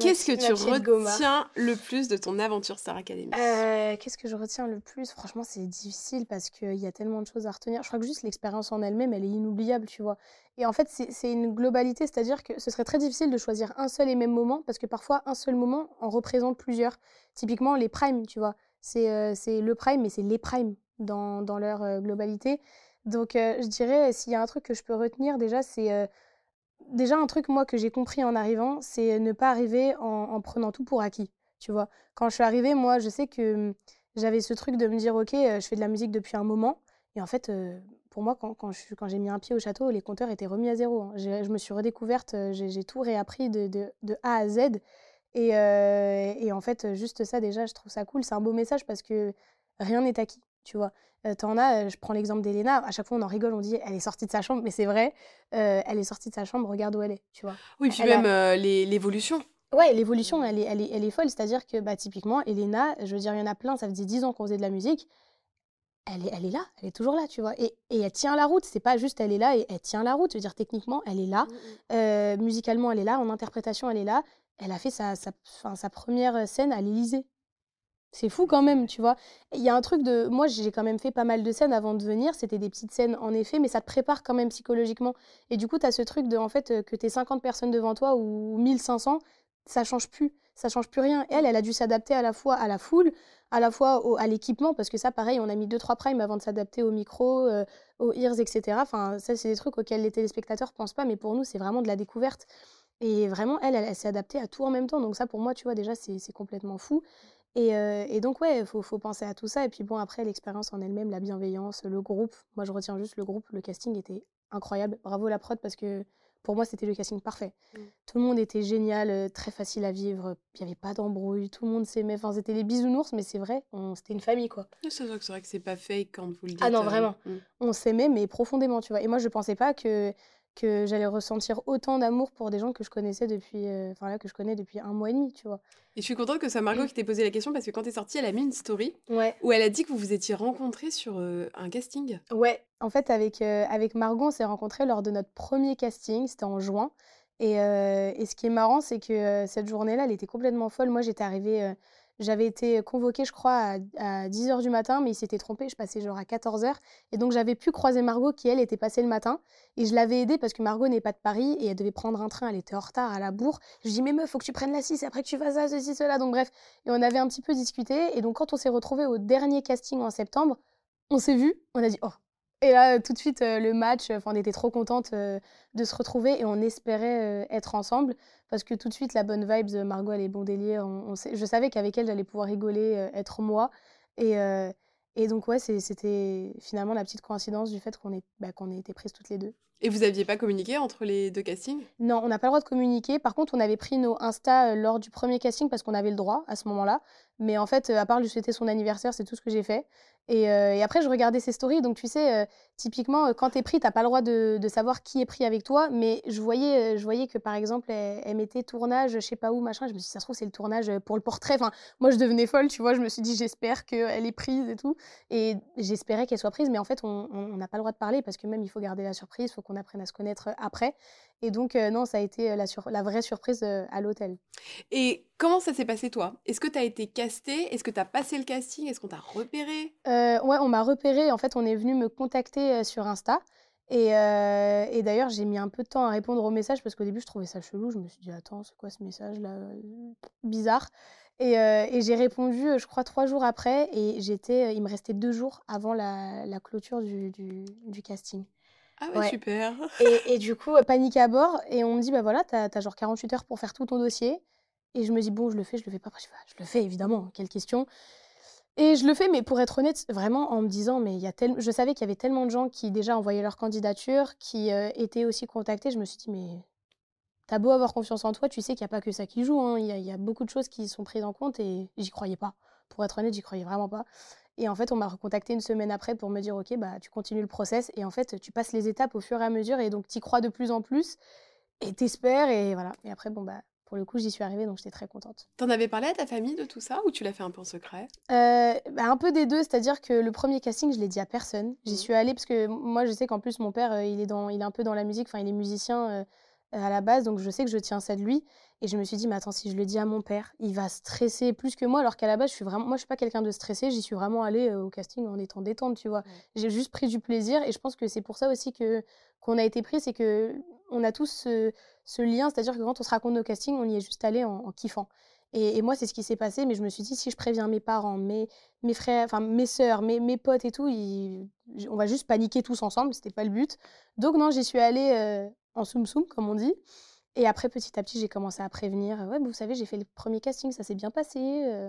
Qu'est-ce que tu Goma. retiens le plus de ton aventure Star Academy Euh, Qu'est-ce que je retiens le plus? Franchement, c'est difficile parce qu'il y a tellement de choses à retenir. Je crois que juste l'expérience en elle-même, elle est inoubliable, tu vois. Et en fait, c'est une globalité, c'est-à-dire que ce serait très difficile de choisir un seul et même moment parce que parfois, un seul moment en représente plusieurs. Typiquement, les primes, tu vois. C'est euh, le prime, mais c'est les primes dans, dans leur euh, globalité. Donc, je dirais, s'il y a un truc que je peux retenir, déjà, c'est. Déjà, un truc, moi, que j'ai compris en arrivant, c'est ne pas arriver en, en prenant tout pour acquis, tu vois. Quand je suis arrivée, moi, je sais que hum, j'avais ce truc de me dire, ok, euh, je fais de la musique depuis un moment. Et en fait, euh, pour moi, quand, quand j'ai mis un pied au château, les compteurs étaient remis à zéro. hein. Je me suis redécouverte, euh, j'ai tout réappris de, A à Z. Et, et en fait, juste ça, déjà, je trouve ça cool. C'est un beau message parce que rien n'est acquis, tu vois. Euh, T'en as, euh, je prends l'exemple d'Elena, à chaque fois on en rigole, on dit elle est sortie de sa chambre, mais c'est vrai, euh, elle est sortie de sa chambre, regarde où elle est, tu vois. Oui, puis Elle même euh, l'évolution. Ouais, l'évolution, elle est, elle, est, elle est folle. C'est-à-dire que, bah, typiquement, Elena, je veux dire, il y en a plein, ça faisait 10 ans qu'on faisait de la musique. Elle est, elle est là, elle est toujours là, tu vois. Et, et elle tient la route. C'est pas juste elle est là et elle tient la route. Je veux dire, techniquement, elle est là. Euh, musicalement, elle est là. En interprétation, elle est là. Elle a fait sa, sa, enfin, sa première scène à l'Élysée. C'est fou quand même, tu vois. Il y a un truc de. Moi, j'ai quand même fait pas mal de scènes avant de venir. C'était des petites scènes, en effet, mais ça te prépare quand même psychologiquement. Et du coup, tu as ce truc de, en fait, euh, que tu 50 personnes devant toi ou 1500, ça change plus. Ça change plus rien. Elle, elle a dû s'adapter à la fois à la foule, à la fois au- à l'équipement, parce que ça, pareil, on a mis 2-3 primes avant de s'adapter au micro, euh, aux ears, etc. Enfin, ça, c'est des trucs auxquels les téléspectateurs pensent pas, mais pour nous, c'est vraiment de la découverte. Et vraiment, elle, elle, elle s'est adaptée à tout en même temps. Donc ça, pour moi, tu vois, déjà, c'est complètement fou. Et, euh, et donc, ouais, il faut, faut penser à tout ça. Et puis bon, après, l'expérience en elle-même, la bienveillance, le groupe. Moi, je retiens juste le groupe. Le casting était incroyable. Bravo la prod, parce que pour moi, c'était le casting parfait. Mm. Tout le monde était génial, euh, très facile à vivre. Il n'y avait pas d'embrouille, tout le monde s'aimait. Enfin, c'était les bisounours, mais c'est vrai, on- c'était une famille, quoi. C'est vrai que c'est vrai que c'est pas fake quand vous le dites. Ah non, euh, vraiment. mm. On s'aimait, mais profondément, tu vois. Et moi, je pensais pas que, que j'allais ressentir autant d'amour pour des gens que je connaissais depuis, euh, enfin là, que je connais depuis un mois et demi, tu vois. Et je suis contente que soit Margot qui t'ait posé la question parce que quand t'es sortie, elle a mis une story Ouais. où elle a dit que vous vous étiez rencontrés sur euh, un casting. Ouais, en fait, avec, euh, avec Margot, on s'est rencontrés lors de notre premier casting, c'était en juin. Et, et ce qui est marrant, c'est que cette journée-là, elle était complètement folle. Moi, j'étais arrivée, j'avais été convoquée, je crois, à, à 10h du matin, mais il s'était trompé, je passais genre à 14h. Et donc, j'avais pu croiser Margot, qui, elle, était passée le matin. Et je l'avais aidée parce que Margot n'est pas de Paris et elle devait prendre un train, elle était en retard à la bourre. Je dis, mais meuf, faut que tu prennes la 6 après que tu fasses ça, ceci, cela. Donc, bref. Et on avait un petit peu discuté. Et donc, quand on s'est retrouvés au dernier casting en septembre, on s'est vus, on a dit, oh. Et là, euh, tout de suite, euh, le match, enfin, on était trop contentes euh, de se retrouver et on espérait euh, être ensemble parce que tout de suite, la bonne vibes, euh, Margot, elle est bon délire. On, on sait- je savais qu'avec elle, j'allais pouvoir rigoler, euh, être moi. Et, euh, et donc, ouais, c'était finalement la petite coïncidence du fait qu'on ait, bah, ait été prises toutes les deux. Et vous aviez pas communiqué entre les deux castings? Non, on n'a pas le droit de communiquer. Par contre, on avait pris nos Insta lors du premier casting parce qu'on avait le droit à ce moment-là. Mais en fait, à part lui souhaiter son anniversaire, c'est tout ce que j'ai fait. Et, euh, et après, je regardais ses stories. Donc, tu sais, euh, typiquement, euh, quand tu es pris, tu pas le droit de, savoir qui est pris avec toi. Mais je voyais, je voyais que, par exemple, elle, mettait tournage, je sais pas où, machin. Je me suis dit, ça se trouve, c'est le tournage pour le portrait. Enfin, moi, je devenais folle, tu vois. Je me suis dit, j'espère qu'elle est prise et tout. Et j'espérais qu'elle soit prise. Mais en fait, on n'a pas le droit de parler parce que même, il faut garder la surprise, il faut qu'on apprenne à se connaître après. Et donc, non, ça a été la, la vraie surprise à l'hôtel. Et comment ça s'est passé, toi? Est-ce que tu as été castée? Est-ce que tu as passé le casting? Est-ce qu'on t'a repéré? Ouais, on m'a repéré. En fait, on est venu me contacter sur Insta. Et, et d'ailleurs, j'ai mis un peu de temps à répondre au message parce qu'au début, je trouvais ça chelou. Je me suis dit, attends, c'est quoi ce message-là Bizarre. Et, et j'ai répondu, je crois, trois jours après. Et j'étais, il me restait deux jours avant la, la clôture du, du, du casting. Ah ouais, super. Et, et, du coup, panique à bord. Et on me dit, bah voilà, t'as as genre 48 heures pour faire tout ton dossier. Et je me dis, bon, je le fais, je le fais pas. Je le fais, évidemment. Quelle question. Et je le fais, mais pour être honnête, vraiment en me disant, mais il y a tel... je savais qu'il y avait tellement de gens qui déjà envoyaient leur candidature, qui euh, étaient aussi contactés. Je me suis dit, mais t'as beau avoir confiance en toi, tu sais qu'il n'y a pas que ça qui joue. Hein. Il y, y, a beaucoup de choses qui sont prises en compte et j'y croyais pas. Pour être honnête, j'y croyais vraiment pas. Et en fait, on m'a recontacté une semaine après pour me dire, OK, bah, tu continues le process. Et en fait, tu passes les étapes au fur et à mesure. Et donc, tu y crois de plus en plus. Et t'espères. Et voilà. Et après, bon, bah, pour le coup, j'y suis arrivée. Donc, j'étais très contente. T'en avais parlé à ta famille de tout ça ou tu l'as fait un peu en secret? Euh, bah, Un peu des deux. C'est-à-dire que le premier casting, je l'ai dit à personne. J'y mmh. suis allée parce que moi, je sais qu'en plus, mon père, euh, il, est dans, il est un peu dans la musique. Enfin, il est musicien. Euh, à la base, donc je sais que je tiens ça de lui. Et je me suis dit, mais attends, si je le dis à mon père, il va stresser plus que moi, alors qu'à la base, je suis vraiment, moi, je suis pas quelqu'un de stressé. J'y suis vraiment allée euh, au casting en étant détente, tu vois. J'ai juste pris du plaisir, et je pense que c'est pour ça aussi que qu'on a été pris, c'est que on a tous ce, ce lien, c'est-à-dire que quand on se raconte nos castings, on y est juste allé en, kiffant. Et, moi, c'est ce qui s'est passé, mais je me suis dit, si je préviens mes parents, mes, mes frères, enfin mes sœurs, mes, mes potes et tout, on va juste paniquer tous ensemble, c'était pas le but. Donc non, j'y suis allée euh, en soum soum, comme on dit. Et après, petit à petit, j'ai commencé à prévenir. Ouais, vous savez, j'ai fait le premier casting, ça s'est bien passé. Euh,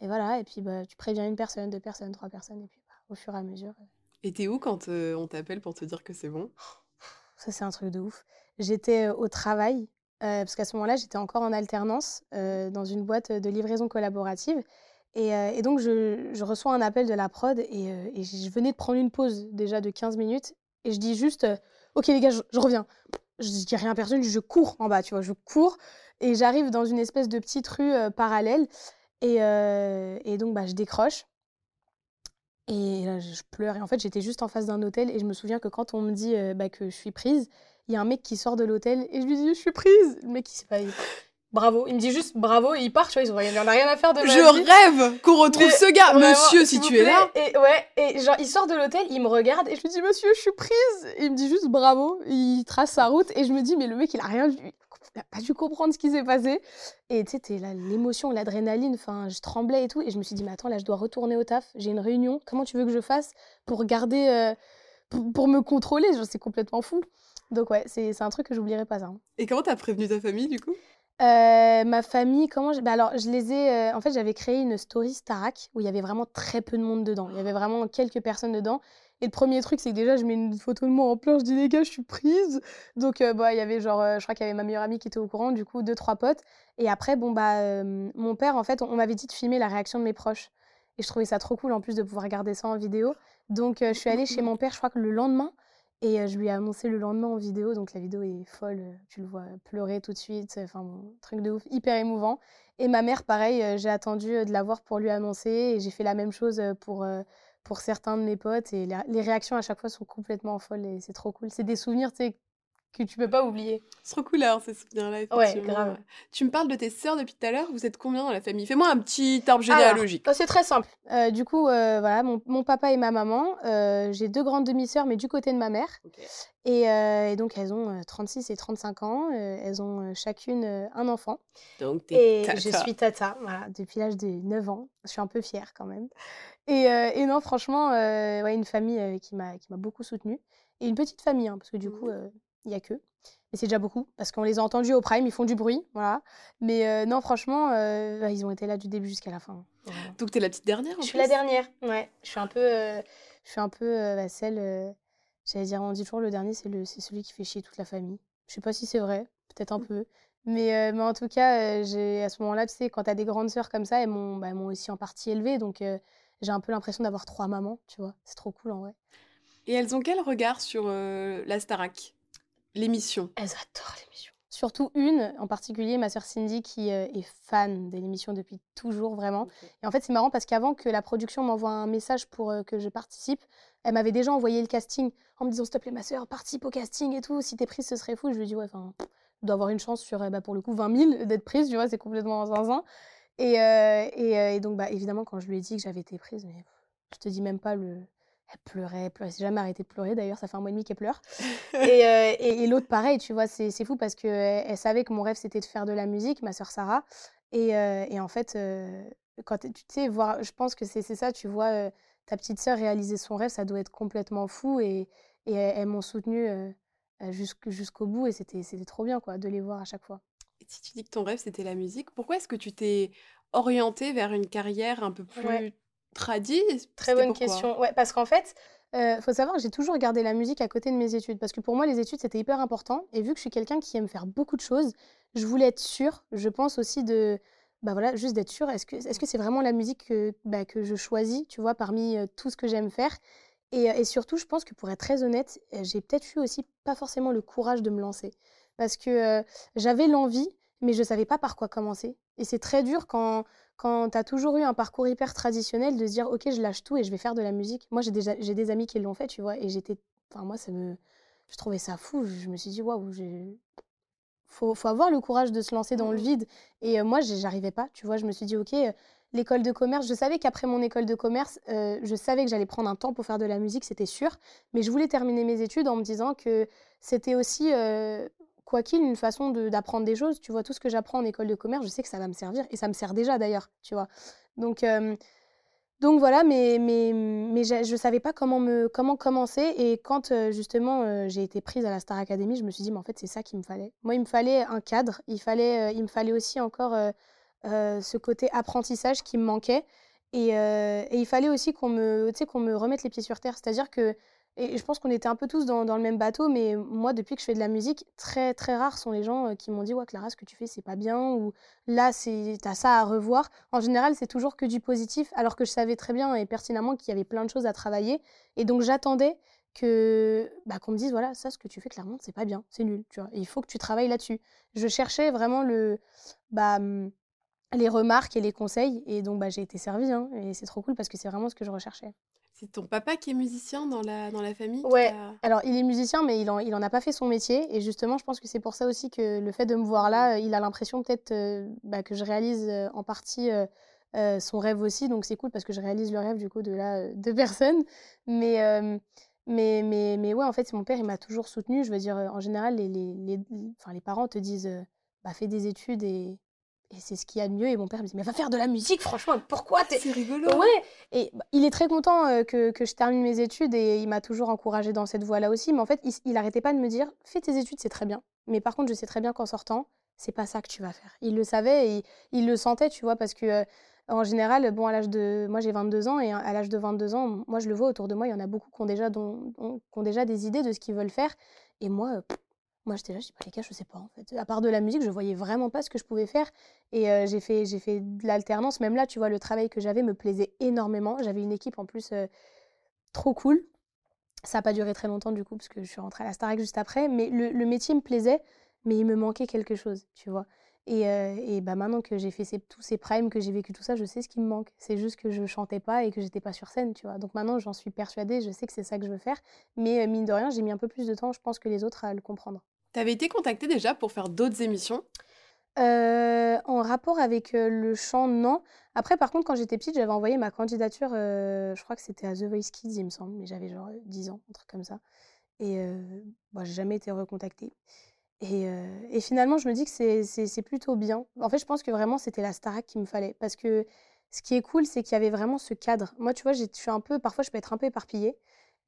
et voilà, et puis bah, tu préviens une personne, deux personnes, trois personnes, et puis bah, au fur et à mesure. Euh. Et t'es où quand euh, on t'appelle pour te dire que c'est bon? Ça, c'est un truc de ouf. J'étais au travail, parce qu'à ce moment-là, j'étais encore en alternance dans une boîte de livraison collaborative. Et, et donc, je, je, reçois un appel de la prod, et, et, je venais de prendre une pause déjà de 15 minutes, et je dis juste Ok, les gars, je, reviens. Je dis rien à personne, je cours en bas, tu vois, je cours. Et j'arrive dans une espèce de petite rue euh, parallèle. Et, euh, donc, bah, je décroche. Et là, je pleure. Et en fait, j'étais juste en face d'un hôtel. Et je me souviens que quand on me dit euh, bah, que je suis prise, il y a un mec qui sort de l'hôtel. Et je lui dis, je suis prise. Le mec, il pas bravo. Il me dit juste bravo et il part, tu vois, ils ont rien, il en a rien à faire de ma Je rêve qu'on retrouve ce gars. monsieur, si tu es là. Et ouais, et genre, il sort de l'hôtel, il me regarde et je lui dis, monsieur, je suis prise. Et il me dit juste bravo. Il trace sa route et je me dis, mais le mec, il a rien vu. Il a pas dû comprendre ce qui s'est passé. Et tu sais, l'émotion, l'adrénaline, enfin, je tremblais et tout. Et je me suis dit, mais attends, là, je dois retourner au taf. J'ai une réunion. Comment tu veux que je fasse pour garder, euh, pour, me contrôler? C'est complètement fou. Donc ouais, c'est un truc que j'oublierai pas. Hein. Et comment t'as prévenu ta famille du coup? Euh, ma famille, comment je... bah alors, je les ai. Euh, en fait, j'avais créé une story Starac où il y avait vraiment très peu de monde dedans. Il y avait vraiment quelques personnes dedans. Et le premier truc, c'est que déjà, je mets une photo de moi en pleurs. Je dis, les gars, je suis prise. Donc, euh, bah, il y avait genre, je crois qu'il y avait ma meilleure amie qui était au courant, du coup, deux, trois potes. Et après, bon, bah, mon père, en fait, on, m'avait dit de filmer la réaction de mes proches. Et je trouvais ça trop cool, en plus, de pouvoir regarder ça en vidéo. Donc, je suis allée chez mon père, je crois que le lendemain. Et je lui ai annoncé le lendemain en vidéo, donc la vidéo est folle, tu le vois pleurer tout de suite, enfin truc de ouf, hyper émouvant. Et ma mère, pareil, j'ai attendu de la voir pour lui annoncer et j'ai fait la même chose pour, pour certains de mes potes et les réactions à chaque fois sont complètement folles et c'est trop cool. C'est des souvenirs, tu sais, que tu peux pas oublier. C'est trop cool alors ces souvenirs-là, Ouais, grave. Tu me parles de tes sœurs depuis tout à l'heure, vous êtes combien dans la famille? Fais-moi un petit arbre généalogique. C'est très simple. Euh, du coup, euh, voilà, mon, mon, papa et ma maman, euh, j'ai deux grandes demi-sœurs, mais du côté de ma mère. Et, et, donc, elles ont 36 et 35 ans. elles ont chacune un enfant. Donc, et je suis tata, voilà, depuis l'âge de 9 ans. Je suis un peu fière quand même. Et, et non, franchement, ouais, une famille qui m'a beaucoup soutenue. Et une petite famille, hein, parce que du coup, mmh il n'y a que. Et c'est déjà beaucoup, parce qu'on les a entendus au Prime, ils font du bruit, voilà. Mais euh, non, franchement, euh, bah, ils ont été là du début jusqu'à la fin. Donc tu es la petite dernière en Je suis la dernière, ouais. Je suis un peu, euh, je suis un peu bah, celle, j'allais dire, on dit toujours le dernier, c'est celui qui fait chier toute la famille. Je sais pas si c'est vrai, peut-être un mmh. peu. Mais, mais en tout cas, j'ai à ce moment-là, tu sais, quand tu as des grandes sœurs comme ça, elles m'ont bah, aussi en partie élevée, donc j'ai un peu l'impression d'avoir trois mamans, tu vois. C'est trop cool en vrai. Et elles ont quel regard sur la Starac? L'émission Elles adorent l'émission. Surtout une, en particulier ma sœur Cindy, qui est fan de l'émission depuis toujours, vraiment. Et en fait, c'est marrant parce qu'avant que la production m'envoie un message pour que je participe, elle m'avait déjà envoyé le casting en me disant, s'il te plaît, ma sœur, participe au casting et tout. Si t'es prise, ce serait fou. Je lui dis, ouais, enfin, je dois avoir une chance sur, bah, pour le coup, 20 000 d'être prise, tu vois, c'est complètement zinzin. Et, et, et, donc, bah, évidemment, quand je lui ai dit que j'avais été prise, mais je te dis même pas le. Elle pleurait, elle pleurait. s'est jamais arrêtée de pleurer d'ailleurs, ça fait un mois et demi qu'elle pleure. et, et, l'autre, pareil, tu vois, c'est fou parce qu'elle elle savait que mon rêve c'était de faire de la musique, ma sœur Sarah. Et, et en fait, quand tu sais, voir, je pense que c'est ça, tu vois, ta petite sœur réaliser son rêve, ça doit être complètement fou. Et, et elles, m'ont soutenue jusqu'au bout et c'était trop bien quoi, de les voir à chaque fois. Et si tu dis que ton rêve c'était la musique, pourquoi est-ce que tu t'es orientée vers une carrière un peu plus tradie Très bonne question. Ouais, parce qu'en fait, il faut savoir que j'ai toujours gardé la musique à côté de mes études parce que pour moi les études c'était hyper important et vu que je suis quelqu'un qui aime faire beaucoup de choses, je voulais être sûre, je pense aussi de bah voilà, juste d'être sûre, est-ce que c'est -ce c'est vraiment la musique que, bah, que je choisis, tu vois, parmi tout ce que j'aime faire? Et, et, surtout, je pense que pour être très honnête, j'ai peut-être eu aussi pas forcément le courage de me lancer. Parce que j'avais l'envie, mais je ne savais pas par quoi commencer. Et c'est très dur quand, quand tu as toujours eu un parcours hyper traditionnel de se dire, OK, je lâche tout et je vais faire de la musique. Moi, j'ai des, des amis qui l'ont fait, tu vois, et j'étais. Enfin, moi, ça me. Je trouvais ça fou. Je me suis dit, waouh, j'ai. Faut, faut avoir le courage de se lancer dans le mmh vide. Et moi, j'arrivais pas, tu vois. Je me suis dit, OK, l'école de commerce, je savais qu'après mon école de commerce, euh, je savais que j'allais prendre un temps pour faire de la musique, c'était sûr. Mais je voulais terminer mes études en me disant que c'était aussi, euh, quoi qu'il, une façon d'apprendre des choses. Tu vois, tout ce que j'apprends en école de commerce, je sais que ça va me servir. Et ça me sert déjà d'ailleurs, tu vois. Donc, donc voilà, mais, mais, mais je ne savais pas comment, me, comment commencer. Et quand justement j'ai été prise à la Star Academy, je me suis dit, mais en fait, c'est ça qu'il me fallait. Moi, il me fallait un cadre. Il, fallait, il me fallait aussi encore ce côté apprentissage qui me manquait. Et, euh, il fallait aussi qu'on me, qu'on me remette les pieds sur terre. C'est-à-dire que, et je pense qu'on était un peu tous dans, le même bateau, mais moi, depuis que je fais de la musique, très très rares sont les gens euh, qui m'ont dit Ouais, Clara, ce que tu fais, c'est pas bien, ou là, t'as ça à revoir. En général, c'est toujours que du positif, alors que je savais très bien et pertinemment qu'il y avait plein de choses à travailler. Et donc, j'attendais que bah, qu'on me dise voilà ça ce que tu fais clairement c'est pas bien c'est nul tu vois il faut que tu travailles là-dessus je cherchais vraiment le bah les remarques et les conseils. Et donc, bah, j'ai été servie. Hein, et c'est trop cool parce que c'est vraiment ce que je recherchais. C'est ton papa qui est musicien dans la, dans la famille Ouais. Alors, il est musicien, mais il en, il en a pas fait son métier. Et justement, je pense que c'est pour ça aussi que le fait de me voir là, il a l'impression peut-être euh, bah, que je réalise euh, en partie euh, son rêve aussi. Donc, c'est cool parce que je réalise le rêve du coup de là, de personnes. Mais. Mais, mais, mais ouais, en fait, mon père, il m'a toujours soutenu. Je veux dire, en général, les, les, les, enfin, les parents te disent bah, fais des études et, et c'est ce qu'il y a de mieux. Et mon père me dit, mais va faire de la musique, franchement, pourquoi C'est rigolo. Ouais. Et bah, il est très content euh, que, que, je termine mes études et il m'a toujours encouragé dans cette voie-là aussi. Mais en fait, il, il arrêtait pas de me dire, fais tes études, c'est très bien. Mais par contre, je sais très bien qu'en sortant, c'est pas ça que tu vas faire. Il le savait et il, le sentait, tu vois, parce que euh, en général, bon, à l'âge de, moi j'ai 22 ans et à l'âge de 22 ans, moi je le vois autour de moi, il y en a beaucoup qui ont déjà, dont, qui ont déjà des idées de ce qu'ils veulent faire. Et moi, moi, j'étais là, je dis, pas les gars, je sais pas, en fait. À part de la musique, je voyais vraiment pas ce que je pouvais faire. Et euh, j'ai fait, fait de l'alternance. Même là, tu vois, le travail que j'avais me plaisait énormément. J'avais une équipe en plus euh, trop cool. Ça n'a pas duré très longtemps, du coup, parce que je suis rentrée à la Starac juste après. Mais le, métier me plaisait, mais il me manquait quelque chose, tu vois. Et, euh, et bah, maintenant que j'ai fait tous ces primes, que j'ai vécu tout ça, je sais ce qui me manque. C'est juste que je chantais pas et que j'étais pas sur scène, tu vois. Donc maintenant, j'en suis persuadée, je sais que c'est ça que je veux faire. Mais mine de rien, j'ai mis un peu plus de temps, je pense, que les autres à le comprendre. T'avais été contactée déjà pour faire d'autres émissions? Euh, en rapport avec euh, le chant, non. Après, par contre, quand j'étais petite, j'avais envoyé ma candidature, euh, je crois que c'était à The Voice Kids, il me semble, mais j'avais genre 10 ans, un truc comme ça. Et bah, j'ai jamais été recontactée. Et, et, finalement, je me dis que c'est plutôt bien. En fait, je pense que vraiment, c'était la Starac qu'il me fallait. Parce que ce qui est cool, c'est qu'il y avait vraiment ce cadre. Moi, tu vois, je suis un peu, parfois, je peux être un peu éparpillée.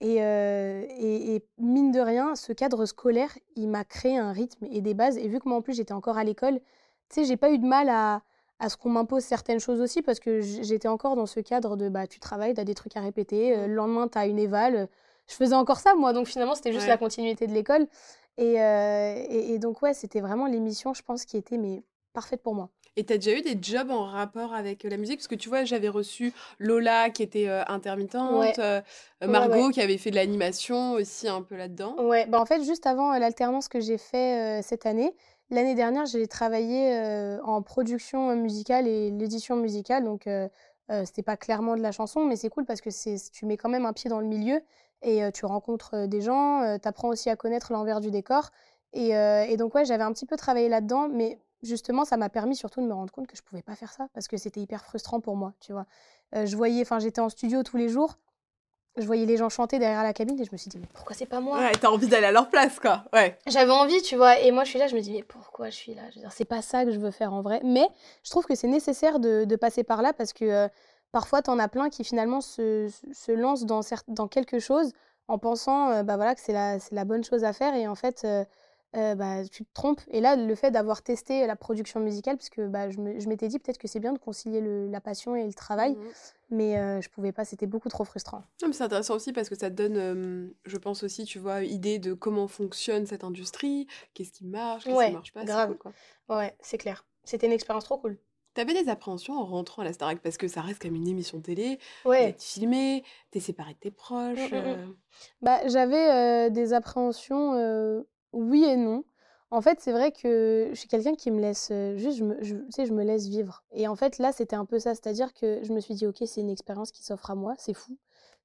Euh, et, et, mine de rien, ce cadre scolaire, il m'a créé un rythme et des bases. Et vu que moi, en plus, j'étais encore à l'école, tu sais, j'ai pas eu de mal à, à ce qu'on m'impose certaines choses aussi parce que j'étais encore dans ce cadre de bah, tu travailles, tu as des trucs à répéter, euh, le lendemain, tu as une éval. Je faisais encore ça, moi. Donc finalement, c'était juste la continuité de l'école. Et, euh, et, et, donc, ouais, c'était vraiment l'émission, je pense, qui était mais, parfaite pour moi. Et tu as déjà eu des jobs en rapport avec la musique? Parce que tu vois, j'avais reçu Lola qui était intermittente, Margot qui avait fait de l'animation aussi un peu là-dedans. Ouais, bah en fait, juste avant l'alternance que j'ai fait cette année, l'année dernière, j'ai travaillé en production musicale et l'édition musicale. Donc, c'était pas clairement de la chanson, mais c'est cool parce que tu mets quand même un pied dans le milieu et tu rencontres des gens, tu apprends aussi à connaître l'envers du décor. Et, et donc, ouais, j'avais un petit peu travaillé là-dedans, mais justement, ça m'a permis surtout de me rendre compte que je pouvais pas faire ça parce que c'était hyper frustrant pour moi, tu vois. je voyais, enfin, j'étais en studio tous les jours, je voyais les gens chanter derrière la cabine et je me suis dit, mais pourquoi c'est pas moi? Ouais, t'as envie d'aller à leur place, quoi. Ouais. J'avais envie, tu vois. Et moi, je suis là, je me dis, mais pourquoi je suis là? Je veux dire, c'est pas ça que je veux faire en vrai. Mais je trouve que c'est nécessaire de, de, passer par là parce que parfois, t'en as plein qui finalement se, se lancent dans, dans quelque chose en pensant bah voilà, que c'est la, la bonne chose à faire. Et en fait, bah, tu te trompes. Et là, le fait d'avoir testé la production musicale, parce que bah, je m'étais dit peut-être que c'est bien de concilier le, la passion et le travail, mmh mais je pouvais pas, c'était beaucoup trop frustrant. c'est intéressant aussi parce que ça te donne, je pense aussi, tu vois, idée de comment fonctionne cette industrie, qu'est-ce qui marche, qu'est-ce qui marche pas. Grave. quoi. Ouais, c'est clair. C'était une expérience trop cool. T'avais des appréhensions en rentrant à la Starac? Parce que ça reste comme une émission télé, ouais. tu filmé, t'es séparé de tes proches. Mmh, mmh, bah, j'avais des appréhensions oui et non. En fait, c'est vrai que je suis quelqu'un qui me laisse juste, je me, tu sais, je me laisse vivre. Et en fait, là, c'était un peu ça, c'est-à-dire que je me suis dit, ok, c'est une expérience qui s'offre à moi, c'est fou.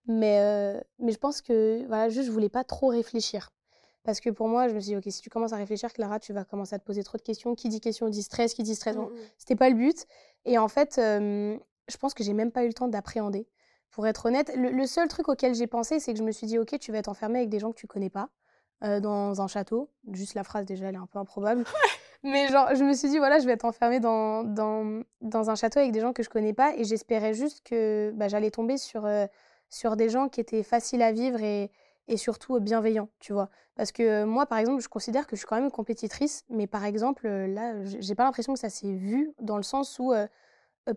Mais, mais je pense que, voilà, juste, je voulais pas trop réfléchir. Parce que pour moi, je me suis dit, ok, si tu commences à réfléchir, Clara, tu vas commencer à te poser trop de questions. Qui dit question dit stress, qui dit stress. Bon, c'était pas le but. Et en fait, je pense que j'ai même pas eu le temps d'appréhender. Pour être honnête, le, le seul truc auquel j'ai pensé, c'est que je me suis dit, ok, tu vas être enfermé avec des gens que tu connais pas. Euh, dans un château. Juste la phrase, déjà, elle est un peu improbable. Mais genre, je me suis dit, voilà, je vais être enfermée dans, dans, dans un château avec des gens que je connais pas. Et j'espérais juste que bah, j'allais tomber sur, euh, sur des gens qui étaient faciles à vivre et, et surtout bienveillants, tu vois. Parce que euh, moi, par exemple, je considère que je suis quand même compétitrice. Mais par exemple, là, j'ai pas l'impression que ça s'est vu dans le sens où,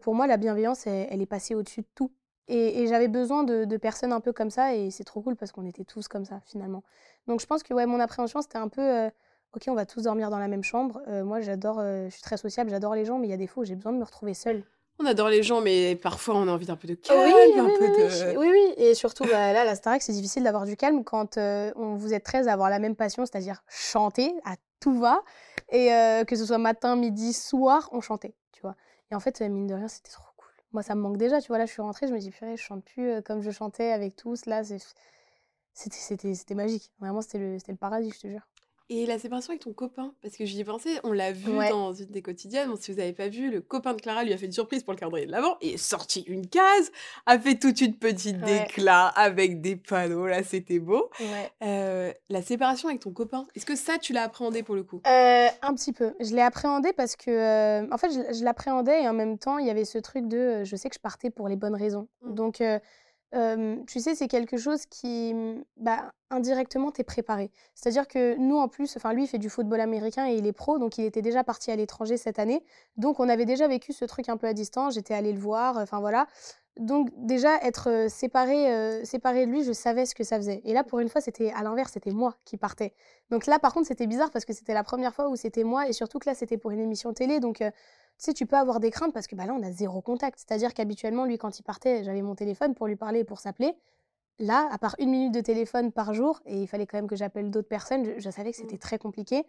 pour moi, la bienveillance, elle est passée au-dessus de tout. Et, j'avais besoin de, personnes un peu comme ça, et c'est trop cool parce qu'on était tous comme ça finalement. Donc je pense que ouais, mon appréhension c'était un peu, euh, ok, on va tous dormir dans la même chambre. Euh, moi j'adore, euh, je suis très sociable, j'adore les gens, mais il y a des fois où j'ai besoin de me retrouver seule. On adore les gens, mais parfois on a envie d'un peu de calme, oui, un oui, peu de... Oui, oui, et surtout bah, là, la Starac, c'est difficile d'avoir du calme quand on, vous êtes 13 à avoir la même passion, c'est-à-dire chanter à tout va, et que ce soit matin, midi, soir, on chantait, tu vois. Et en fait, mine de rien, c'était trop moi, ça me manque déjà. Tu vois, là, je suis rentrée, je me dis, purée, je chante plus comme je chantais avec tous. Là, c'était magique. Vraiment, c'était le paradis, je te jure. Et la séparation avec ton copain, parce que j'y ai pensé, on l'a vu dans une des quotidiennes, si vous n'avez pas vu, le copain de Clara lui a fait une surprise pour le calendrier de l'avant, et est sorti une case, a fait toute une petite déclat avec des panneaux, là c'était beau. Euh, la séparation avec ton copain, est-ce que ça tu l'as appréhendé pour le coup? Euh, Un petit peu, je l'ai appréhendé parce que, euh, en fait je, je l'appréhendais et en même temps il y avait ce truc de, je sais que je partais pour les bonnes raisons. Mmh. Donc tu sais, c'est quelque chose qui, mmh, bah, indirectement, t'es préparé. C'est-à-dire que nous, en plus, enfin, lui, il fait du football américain et il est pro, donc il était déjà parti à l'étranger cette année. Donc, on avait déjà vécu ce truc un peu à distance. J'étais allée le voir, enfin voilà. Donc, déjà, être séparé, séparé de lui, je savais ce que ça faisait. Et là, pour une fois, c'était à l'inverse, c'était moi qui partais. Donc là, par contre, c'était bizarre parce que c'était la première fois où c'était moi et surtout que là, c'était pour une émission télé. Donc, tu sais, tu peux avoir des craintes parce que bah, là, on a zéro contact. C'est-à-dire qu'habituellement, lui, quand il partait, j'avais mon téléphone pour lui parler et pour s'appeler. Là, à part une minute de téléphone par jour, et il fallait quand même que j'appelle d'autres personnes, je, savais que c'était mmh. très compliqué.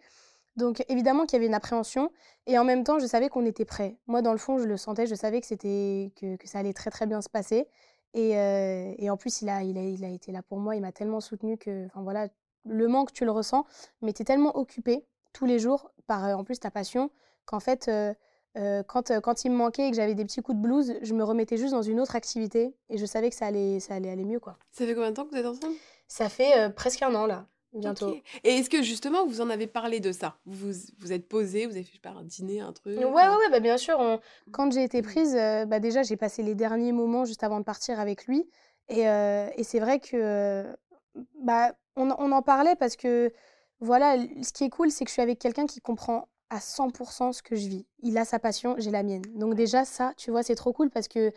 Donc évidemment qu'il y avait une appréhension, et en même temps, je savais qu'on était prêt. Moi, dans le fond, je le sentais, je savais que, c'était, que, ça allait très très bien se passer. Et, euh, et en plus, il a, il, a, il a été là pour moi, il m'a tellement soutenu que, enfin voilà, le manque, tu le ressens, mais tu es tellement occupé tous les jours par, euh, en plus, ta passion, qu'en fait... Euh, euh, quand, euh, quand il me manquait et que j'avais des petits coups de blues, je me remettais juste dans une autre activité et je savais que ça allait, ça allait aller mieux. Quoi. Ça fait combien de temps que vous êtes ensemble? Ça fait euh, presque un an là, bientôt. Et est-ce que justement vous en avez parlé de ça? Vous vous êtes posé, vous avez fait un dîner, un truc Ouais, ouais, ouais bah, bien sûr. Quand j'ai été prise, bah, déjà j'ai passé les derniers moments juste avant de partir avec lui. Et, et c'est vrai que bah, on, on en parlait parce que voilà, ce qui est cool, c'est que je suis avec quelqu'un qui comprend à 100% ce que je vis. Il a sa passion, j'ai la mienne. Donc déjà ça, tu vois, c'est trop cool parce que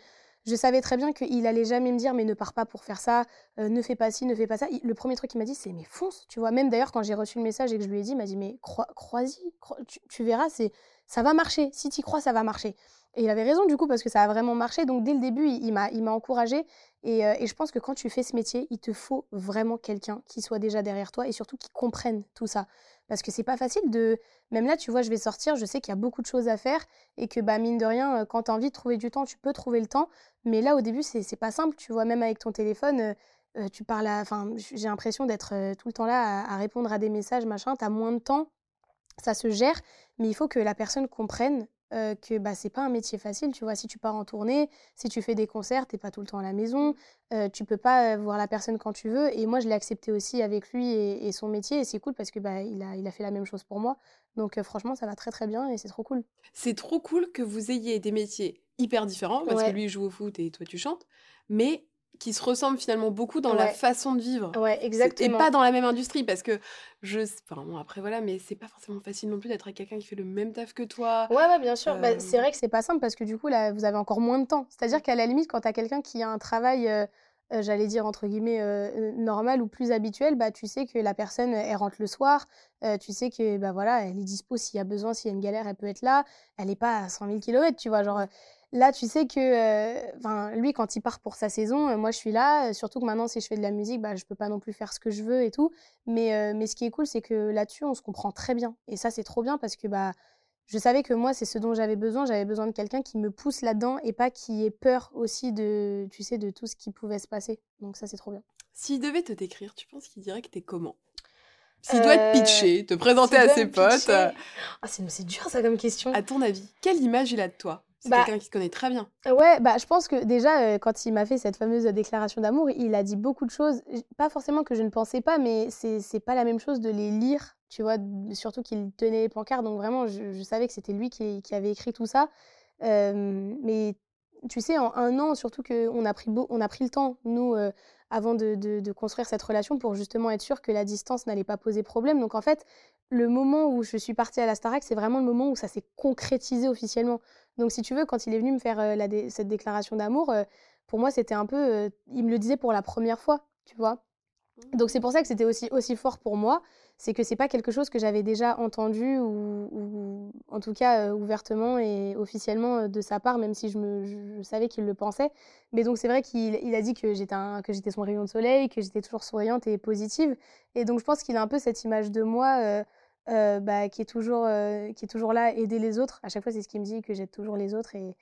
je savais très bien qu'il allait jamais me dire mais ne pars pas pour faire ça, euh, ne fais pas ci, ne fais pas ça. le premier truc qu'il m'a dit c'est mais fonce, tu vois. Même d'ailleurs quand j'ai reçu le message et que je lui ai dit, il m'a dit mais crois-y, tu, verras, c'est ça va marcher. Si tu crois, ça va marcher. Et il avait raison du coup parce que ça a vraiment marché. Donc dès le début, il, m'a il m'a encouragé et, euh, et, je pense que quand tu fais ce métier, il te faut vraiment quelqu'un qui soit déjà derrière toi et surtout qui comprenne tout ça. Parce que c'est pas facile de. Même là, tu vois, je vais sortir, je sais qu'il y a beaucoup de choses à faire et que, bah, mine de rien, euh, quand tu as envie de trouver du temps, tu peux trouver le temps. Mais là, au début, c'est pas simple. Tu vois, même avec ton téléphone, euh, euh, tu parles à. Enfin, j'ai l'impression d'être tout le temps là à, répondre à des messages, machin. Tu as moins de temps, ça se gère, mais il faut que la personne comprenne euh, que bah, c'est pas un métier facile, tu vois. Si tu pars en tournée, si tu fais des concerts, t'es pas tout le temps à la maison, euh, tu peux pas euh, voir la personne quand tu veux. Et moi, je l'ai accepté aussi avec lui et, son métier, et c'est cool parce que bah, il a, il a fait la même chose pour moi. Donc franchement, ça va très très bien et c'est trop cool. C'est trop cool que vous ayez des métiers hyper différents parce que lui il joue au foot et toi tu chantes, mais qui se ressemblent finalement beaucoup dans la façon de vivre. Ouais, exactement. Et pas dans la même industrie, parce que je. Enfin, bon, après, voilà, mais c'est pas forcément facile non plus d'être avec quelqu'un qui fait le même taf que toi. Ouais, ouais, bien sûr. Bah, c'est vrai que c'est pas simple, parce que du coup, là, vous avez encore moins de temps. C'est-à-dire qu'à la limite, quand t'as quelqu'un qui a un travail. Euh, euh, j'allais dire entre guillemets euh, normal ou plus habituel, bah tu sais que la personne elle rentre le soir, tu sais que bah voilà elle est dispo s'il y a besoin, s'il y a une galère elle peut être là, elle n'est pas à 100 000 km, tu vois genre Là, tu sais que euh, lui, quand il part pour sa saison, euh, moi, je suis là. Euh, surtout que maintenant, si je fais de la musique, bah, je peux pas non plus faire ce que je veux et tout. Mais, mais ce qui est cool, c'est que là-dessus, on se comprend très bien. Et ça, c'est trop bien parce que bah, je savais que moi, c'est ce dont j'avais besoin. J'avais besoin de quelqu'un qui me pousse là-dedans et pas qui ait peur aussi de, tu sais, de tout ce qui pouvait se passer. Donc ça, c'est trop bien. S'il devait te décrire, tu penses qu'il dirait que t'es comment? S'il doit te pitcher, te présenter à ses potes. Ah, c'est dur ça comme question. À ton avis, quelle image il a de toi? C'est bah, quelqu'un qui te connaît très bien. Ouais, bah, je pense que déjà, euh, quand il m'a fait cette fameuse déclaration d'amour, il a dit beaucoup de choses, pas forcément que je ne pensais pas, mais c'est pas la même chose de les lire, tu vois, surtout qu'il tenait les pancartes, donc vraiment, je, savais que c'était lui qui, qui, avait écrit tout ça. Euh, mais tu sais, en un an, surtout qu'on a, pris on a pris le temps, nous, euh, avant de, de, de, construire cette relation, pour justement être sûr que la distance n'allait pas poser problème. Donc en fait, le moment où je suis partie à la Starac, c'est vraiment le moment où ça s'est concrétisé officiellement. Donc, si tu veux, quand il est venu me faire euh, cette déclaration d'amour, euh, pour moi, c'était un peu. Euh, il me le disait pour la première fois, tu vois. Donc, c'est pour ça que c'était aussi, aussi fort pour moi. C'est que c'est pas quelque chose que j'avais déjà entendu ou, en tout cas ouvertement et officiellement de sa part, même si je, savais qu'il le pensait. Mais donc, c'est vrai qu'il a dit que j'étais son rayon de soleil, que j'étais toujours souriante et positive. Et donc, je pense qu'il a un peu cette image de moi. Euh, bah, qui, est toujours, euh, là, aider les autres. À chaque fois, c'est ce qu'il me dit, que j'aide toujours les autres et,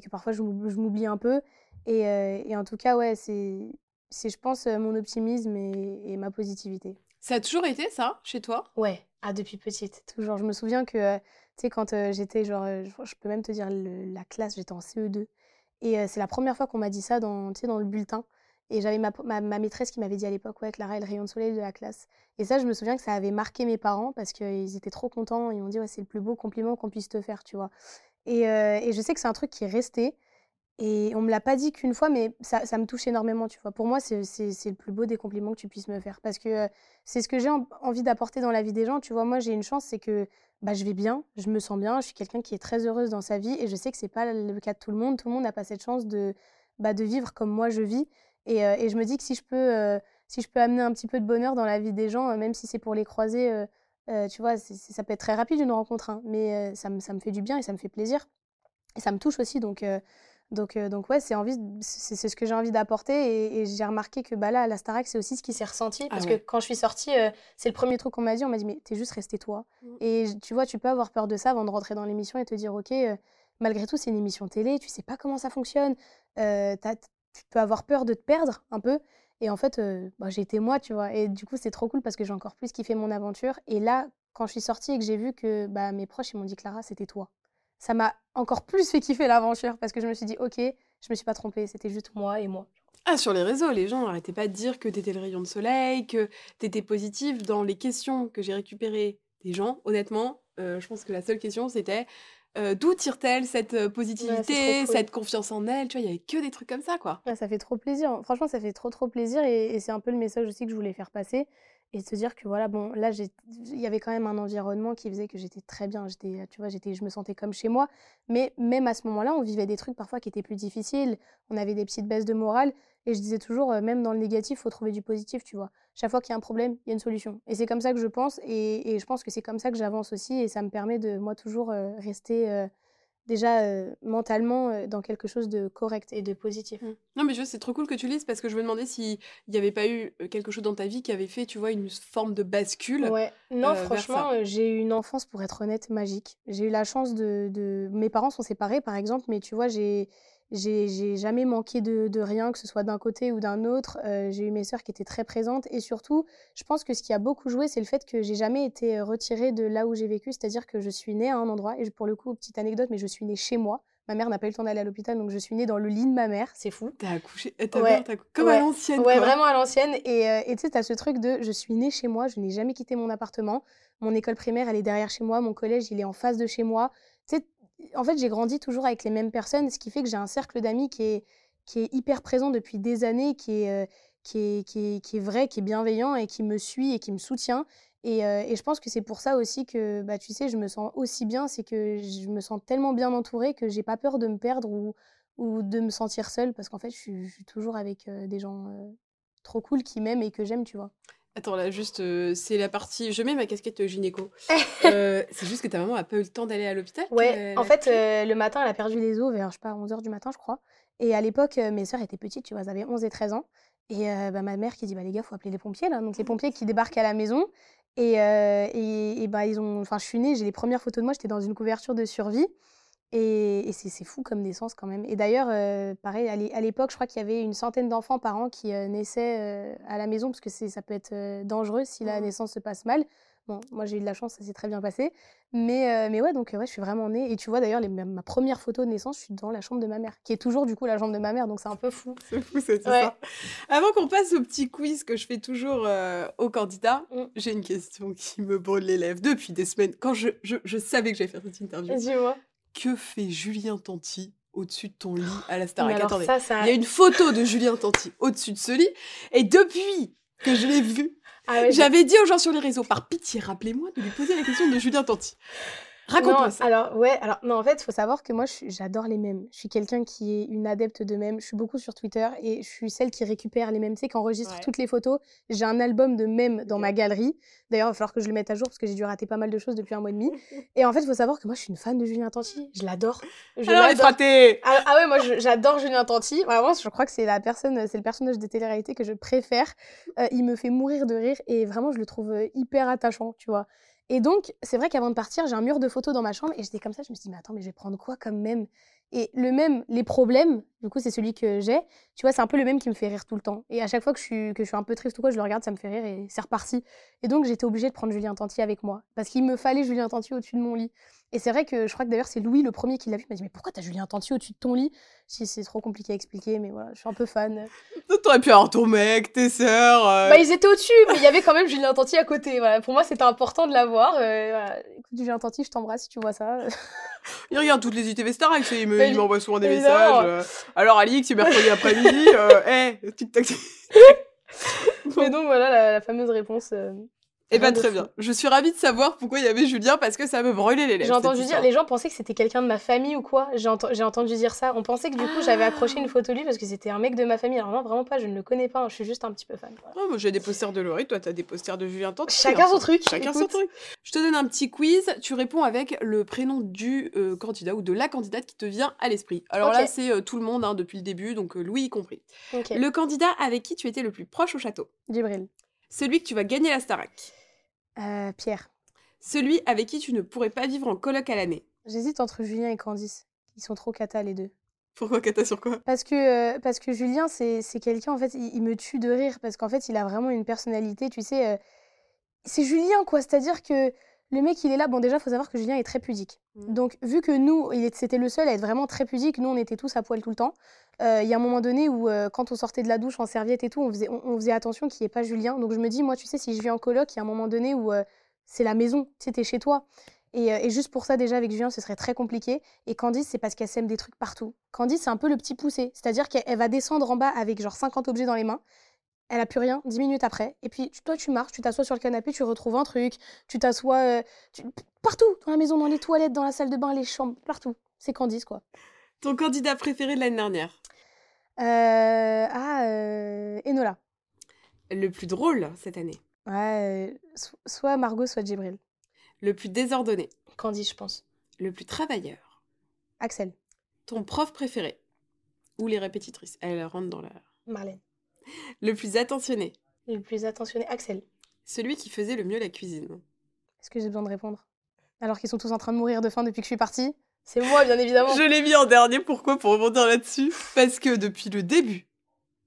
que parfois je m'oublie un peu. Et, euh, en tout cas, ouais, c'est, je pense, mon optimisme et, ma positivité. Ça a toujours été ça, chez toi? Ouais, ah, depuis petite, toujours. Je me souviens que, tu sais, quand j'étais, genre, je, peux même te dire la classe, j'étais en CE2. Et c'est la première fois qu'on m'a dit ça dans, dans le bulletin. Et j'avais ma, ma, maîtresse qui m'avait dit à l'époque, ouais, Clara est le rayon de soleil de la classe. Et ça, je me souviens que ça avait marqué mes parents parce qu'ils étaient trop contents. Ils m'ont dit, ouais, c'est le plus beau compliment qu'on puisse te faire, tu vois. Et, euh, et je sais que c'est un truc qui est resté. Et on me l'a pas dit qu'une fois, mais ça, me touche énormément, tu vois. Pour moi, c'est le plus beau des compliments que tu puisses me faire. Parce que euh, c'est ce que j'ai envie d'apporter dans la vie des gens. Tu vois, moi, j'ai une chance, c'est que bah, je vais bien, je me sens bien, je suis quelqu'un qui est très heureuse dans sa vie. Et je sais que c'est pas le cas de tout le monde. Tout le monde n'a pas cette chance de, bah, de vivre comme moi je vis. Et, euh, et, je me dis que si je peux, euh, si je peux amener un petit peu de bonheur dans la vie des gens, euh, même si c'est pour les croiser, tu vois, ça peut être très rapide une rencontre, hein, mais ça, me, ça me fait du bien et ça me fait plaisir. Et ça me touche aussi, donc, donc, donc ouais, c'est, envie, c'est, ce que j'ai envie d'apporter. Et, j'ai remarqué que bah, là, à la Starac, c'est aussi ce qui s'est ressenti. Ah parce que quand je suis sortie, c'est le premier truc qu'on m'a dit. On m'a dit, mais t'es juste resté toi. Mmh. Et tu vois, tu peux avoir peur de ça avant de rentrer dans l'émission et te dire, ok, malgré tout, c'est une émission télé, tu sais pas comment ça fonctionne. Euh, tu peux avoir peur de te perdre un peu. Et en fait, euh, bah, j'ai été moi, tu vois. Et du coup, c'est trop cool parce que j'ai encore plus kiffé mon aventure. Et là, quand je suis sortie et que j'ai vu que bah, mes proches ils m'ont dit Clara, c'était toi. Ça m'a encore plus fait kiffer l'aventure parce que je me suis dit, ok, je me suis pas trompée, c'était juste moi et moi. Ah, sur les réseaux, les gens n'arrêtaient pas de dire que t'étais le rayon de soleil, que t'étais positive. Dans les questions que j'ai récupérées des gens, honnêtement, euh, je pense que la seule question c'était euh, d'où tire-t-elle cette euh, positivité, cette confiance en elle Tu vois, il y avait que des trucs comme ça, quoi. ça fait trop plaisir. Franchement, ça fait trop, trop plaisir. Et, c'est un peu le message aussi que je voulais faire passer. Et se dire que voilà, bon, là, il y avait quand même un environnement qui faisait que j'étais très bien. J'étais, tu vois, j'étais, je me sentais comme chez moi. Mais même à ce moment-là, on vivait des trucs parfois qui étaient plus difficiles. On avait des petites baisses de morale. Et je disais toujours, euh, même dans le négatif, faut trouver du positif, tu vois. Chaque fois qu'il y a un problème, il y a une solution. Et c'est comme ça que je pense. Et, je pense que c'est comme ça que j'avance aussi. Et ça me permet de, moi, toujours euh, rester euh, déjà mentalement dans quelque chose de correct et de positif. Mmh. Non, mais je c'est trop cool que tu lises parce que je me demandais s'il n'y avait pas eu quelque chose dans ta vie qui avait fait, tu vois, une forme de bascule. Ouais, non, franchement, j'ai eu une enfance, pour être honnête, magique. J'ai eu la chance de, de. Mes parents sont séparés, par exemple, mais tu vois, j'ai j'ai jamais manqué de, de, rien, que ce soit d'un côté ou d'un autre. Euh, j'ai eu mes sœurs qui étaient très présentes. Et surtout, je pense que ce qui a beaucoup joué, c'est le fait que j'ai jamais été euh, retirée de là où j'ai vécu. C'est-à-dire que je suis née à un endroit. Et pour le coup, petite anecdote, mais je suis née chez moi. Ma mère n'a pas eu le temps d'aller à l'hôpital, donc je suis née dans le lit de ma mère. C'est fou. T'as accouché as ouais. comme à l'ancienne. Ouais, vraiment à l'ancienne. Et euh, tu sais, t'as ce truc de je suis née chez moi, je n'ai jamais quitté mon appartement. Mon école primaire, elle est derrière chez moi. Mon collège, il est en face de chez moi. Tu sais, en fait, j'ai grandi toujours avec les mêmes personnes, ce qui fait que j'ai un cercle d'amis qui est, qui est hyper présent depuis des années, qui est, euh, qui, est, qui, est, qui est vrai, qui est bienveillant et qui me suit et qui me soutient. Et, euh, et je pense que c'est pour ça aussi que, bah, tu sais, je me sens aussi bien, c'est que je me sens tellement bien entourée que j'ai pas peur de me perdre ou, ou de me sentir seule, parce qu'en fait, je suis, je suis, toujours avec euh, des gens trop cool qui m'aiment et que j'aime, tu vois. Attends, là, juste, euh, c'est la partie. Je mets ma casquette gynéco. Euh, c'est juste que ta maman a pas eu le temps d'aller à l'hôpital Ouais, en fait, euh, le matin, elle a perdu les os vers, je sais pas, 11h du matin, je crois. Et à l'époque, mes sœurs étaient petites, tu vois, elles avaient 11 et 13 ans. Et bah, ma mère qui dit, bah, les gars, faut appeler les pompiers, là. Donc, les pompiers qui débarquent à la maison. Et, et, et bah, ils ont. Enfin, je suis née, j'ai les premières photos de moi, j'étais dans une couverture de survie. Et, c'est fou comme naissance quand même. Et d'ailleurs, euh, pareil, à l'époque, je crois qu'il y avait une centaine d'enfants par an qui euh, naissaient euh, à la maison, parce que ça peut être dangereux si la mmh. naissance se passe mal. Bon, moi j'ai eu de la chance, ça s'est très bien passé. Mais, mais ouais, donc ouais, je suis vraiment née. Et tu vois d'ailleurs, ma première photo de naissance, je suis dans la chambre de ma mère, qui est toujours du coup la chambre de ma mère, donc c'est un peu fou. C'est fou, c'est ça. Avant qu'on passe au petit quiz que je fais toujours aux candidats, mmh. j'ai une question qui me brûle les lèvres depuis des semaines. Quand je, je, je savais que j'allais faire cette interview. Dis-moi que fait Julien Tanti au-dessus de ton lit à la Starac? Attendez, il y a une photo de Julien Tanti au-dessus de ce lit, et depuis que je l'ai vu, ah j'avais dit aux gens sur les réseaux, par pitié, rappelez-moi de lui poser la question de Julien Tanti. Raconte-moi ça. Alors, ouais, alors, non, en fait, il faut savoir que moi, j'adore les mèmes. Je suis quelqu'un qui est une adepte de mèmes. Je suis beaucoup sur Twitter et je suis celle qui récupère les mèmes, tu sais, qui enregistre toutes les photos. J'ai un album de mèmes dans ma galerie. D'ailleurs, il va falloir que je le mette à jour parce que j'ai dû rater pas mal de choses depuis un mois et demi. et en fait, il faut savoir que moi, je suis une fan de Julien Tanti. Je l'adore. Je l'adore. Ah, ah, ouais, moi, j'adore Julien Tanti. Vraiment, je crois que c'est la personne, c'est le personnage de télé-réalité que je préfère. Euh, il me fait mourir de rire et vraiment, je le trouve euh, hyper attachant, tu vois. Et donc, c'est vrai qu'avant de partir, j'ai un mur de photos dans ma chambre et j'étais comme ça, je me suis dit, mais attends, mais je vais prendre quoi comme même Et le même, les problèmes, du coup, c'est celui que j'ai, tu vois, c'est un peu le même qui me fait rire tout le temps. Et à chaque fois que je suis, que je suis un peu triste ou quoi, je le regarde, ça me fait rire et c'est reparti. Et donc, j'étais obligée de prendre Julien Tanti avec moi parce qu'il me fallait Julien Tanti au-dessus de mon lit. Et c'est vrai que je crois que d'ailleurs, c'est Louis le premier qui l'a vu. Il m'a dit, mais pourquoi t'as Julien Tanti au-dessus de ton lit? Si c'est trop compliqué à expliquer, mais voilà, je suis un peu fan. T'aurais pu avoir ton mec, tes sœurs. Euh. Bah, ils étaient au-dessus, mais il y avait quand même Julien Tanti à côté. Voilà. Pour moi, c'était important de l'avoir. Euh, Écoute, Julien Tanti, je t'embrasse si tu vois ça. il regarde toutes les ITV Star il m'envoie souvent des messages. Euh. Alors, Alix, c'est mercredi après-midi. Eh, tic-tac. Mais donc, voilà la, fameuse réponse. Eh ben très bien. Je suis ravie de savoir pourquoi il y avait Julien parce que ça me brûlait les lèvres. J'ai entendu dire, les gens pensaient que c'était quelqu'un de ma famille ou quoi. J'ai entendu dire ça. On pensait que du coup j'avais accroché une photo de lui parce que c'était un mec de ma famille. Alors non, vraiment pas, je ne le connais pas. Hein. Je suis juste un petit peu fan. Oh, moi j'ai des posters de Laurie, toi t'as des posters de Julien Tant. Chacun son truc. Chacun son truc. Je te donne un petit quiz. Tu réponds avec le prénom du euh, candidat ou de la candidate qui te vient à l'esprit. Alors là c'est euh, tout le monde hein, depuis le début, donc euh, Louis y compris. Le candidat avec qui tu étais le plus proche au château? Djibril. Celui que tu vas gagner la Starac. Euh, Pierre. Celui avec qui tu ne pourrais pas vivre en coloc à l'année. J'hésite entre Julien et Candice. Ils sont trop cata les deux. Pourquoi cata sur quoi? Parce que, euh, parce que Julien, c'est quelqu'un, en fait, il, me tue de rire. Parce qu'en fait, il a vraiment une personnalité, tu sais. Euh, c'est Julien, quoi. C'est-à-dire que le mec, il est là. Bon, déjà, il faut savoir que Julien est très pudique. Mmh. Donc, vu que nous, c'était le seul à être vraiment très pudique, nous, on était tous à poil tout le temps. Il y a un moment donné où, quand on sortait de la douche en serviette et tout, on faisait, on, faisait attention qu'il n'y ait pas Julien. Donc, je me dis, moi, tu sais, si je vis en coloc, il y a un moment donné où c'est la maison, sais, chez toi. Et, juste pour ça, déjà, avec Julien, ce serait très compliqué. Et Candice, c'est parce qu'elle sème des trucs partout. Candice, c'est un peu le petit poussé. C'est-à-dire qu'elle va descendre en bas avec genre 50 objets dans les mains. Elle a plus rien, dix minutes après. Et puis toi, tu marches, tu t'assois sur le canapé, tu retrouves un truc, tu t'assois partout, dans la maison, dans les toilettes, dans la salle de bain, les chambres, partout. C'est Candice, quoi. Ton candidat préféré de l'année dernière? Ah, Enola. Le plus drôle cette année Ouais, soit Margot, soit Djibril. Le plus désordonné Candice, je pense. Le plus travailleur Axel. Ton prof préféré? Ou les répétitrices? Elles rentrent dans la... Marlène. Le plus attentionné Le plus attentionné, Axel. Celui qui faisait le mieux la cuisine Est-ce que j'ai besoin de répondre? Alors qu'ils sont tous en train de mourir de faim depuis que je suis partie? C'est moi, bien évidemment. je l'ai mis en dernier, pourquoi? Pour rebondir là-dessus. Parce que depuis le début,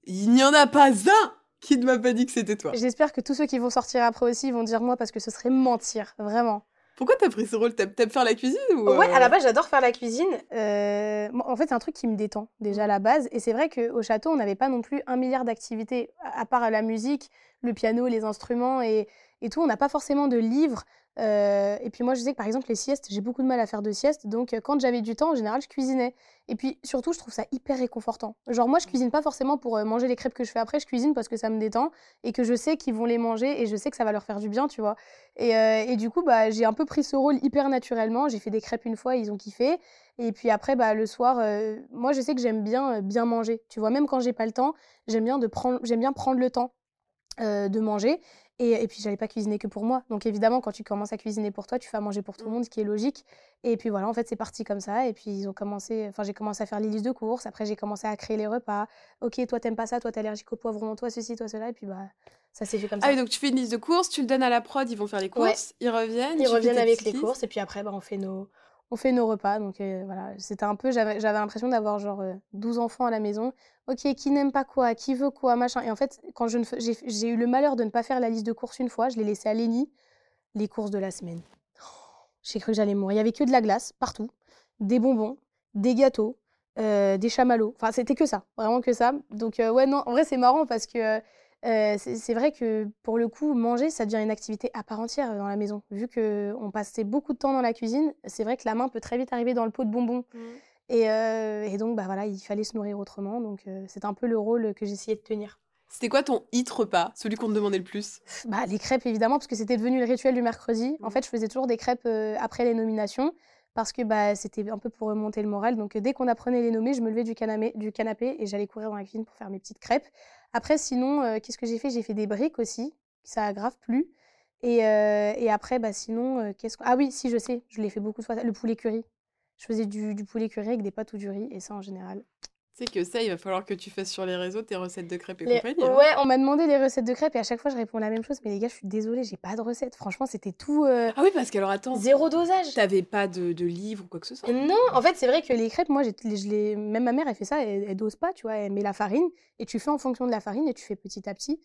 il n'y en a pas un qui ne m'a pas dit que c'était toi. J'espère que tous ceux qui vont sortir après aussi vont dire moi parce que ce serait mentir, vraiment. Pourquoi t'as pris ce rôle? T'aimes faire la cuisine ou Ouais, à la euh? base, j'adore faire la cuisine. Euh, en fait, c'est un truc qui me détend déjà à la base. Et c'est vrai qu'au château, on n'avait pas non plus un milliard d'activités, à part la musique, le piano, les instruments et, et tout. On n'a pas forcément de livres euh, et puis moi, je sais que par exemple, les siestes, j'ai beaucoup de mal à faire de siestes. Donc euh, quand j'avais du temps, en général, je cuisinais. Et puis surtout, je trouve ça hyper réconfortant. Genre moi, je cuisine pas forcément pour euh, manger les crêpes que je fais après. Je cuisine parce que ça me détend et que je sais qu'ils vont les manger et je sais que ça va leur faire du bien, tu vois. Et, et du coup, bah, j'ai un peu pris ce rôle hyper naturellement. J'ai fait des crêpes une fois, ils ont kiffé. Et puis après, bah, le soir, moi, je sais que j'aime bien bien manger. Tu vois, même quand j'ai pas le temps, j'aime bien, de prendre, j'aime bien prendre le temps de manger. Et, et puis, j'allais pas cuisiner que pour moi. Donc, évidemment, quand tu commences à cuisiner pour toi, tu fais à manger pour tout le mmh. monde, ce qui est logique. Et puis, voilà, en fait, c'est parti comme ça. Et puis, ils ont commencé, enfin, j'ai commencé à faire les listes de courses. Après, j'ai commencé à créer les repas. Ok, toi, t'aimes pas ça, toi, t'es allergique au poivron, toi, ceci, toi, cela. Et puis, bah, ça s'est fait comme ça. Ah oui, donc tu fais une liste de courses, tu le donnes à la prod, ils vont faire les courses, ils reviennent. Ils reviennent avec les courses. Et puis après, bah, on fait nos, on fait nos repas. Donc euh, voilà, c'était un peu, j'avais l'impression d'avoir genre 12 euh, enfants à la maison. Ok, qui n'aime pas quoi, qui veut quoi, machin. Et en fait, quand je j'ai eu le malheur de ne pas faire la liste de courses une fois, je l'ai laissé à Lénie, les courses de la semaine. j'ai cru que j'allais mourir. Il y avait que de la glace partout, des bonbons, des gâteaux, euh, des chamallows. Enfin, c'était que ça, vraiment que ça. Donc ouais, non, en vrai, c'est marrant parce que c'est vrai que pour le coup, manger, ça devient une activité à part entière dans la maison. Vu qu'on passait beaucoup de temps dans la cuisine, c'est vrai que la main peut très vite arriver dans le pot de bonbons. Mmh. Et, donc, bah voilà, il fallait se nourrir autrement. Donc, c'est un peu le rôle que j'essayais de tenir. C'était quoi ton hit repas, celui qu'on te demandait le plus? Bah, Les crêpes, évidemment, parce que c'était devenu le rituel du mercredi. En mmh. fait, je faisais toujours des crêpes après les nominations parce que bah, c'était un peu pour remonter le moral. Donc dès qu'on apprenait les nommer, je me levais du canapé, du canapé et j'allais courir dans la cuisine pour faire mes petites crêpes. Après, sinon, euh, qu'est-ce que j'ai fait? J'ai fait des briques aussi, ça a grave plu. Et, euh, après, bah, sinon, euh, qu'est-ce que... Ah oui, si, je sais, je l'ai fait beaucoup de fois. Le poulet curry. Je faisais du, du poulet curry avec des pâtes ou du riz, et ça, en général, sais que ça, il va falloir que tu fasses sur les réseaux tes recettes de crêpes et compagnie. Hein. Ouais, on m'a demandé les recettes de crêpes et à chaque fois je réponds la même chose. Mais les gars, je suis désolée, j'ai pas de recettes. Franchement, c'était tout. Euh, ah oui, parce qu'alors attends. Zéro dosage. T'avais pas de, de, livre ou quoi que ce soit Non, en fait, c'est vrai que les crêpes, moi, je les... même ma mère, elle fait ça, elle, dose pas, tu vois. Elle met la farine et tu fais en fonction de la farine et tu fais petit à petit.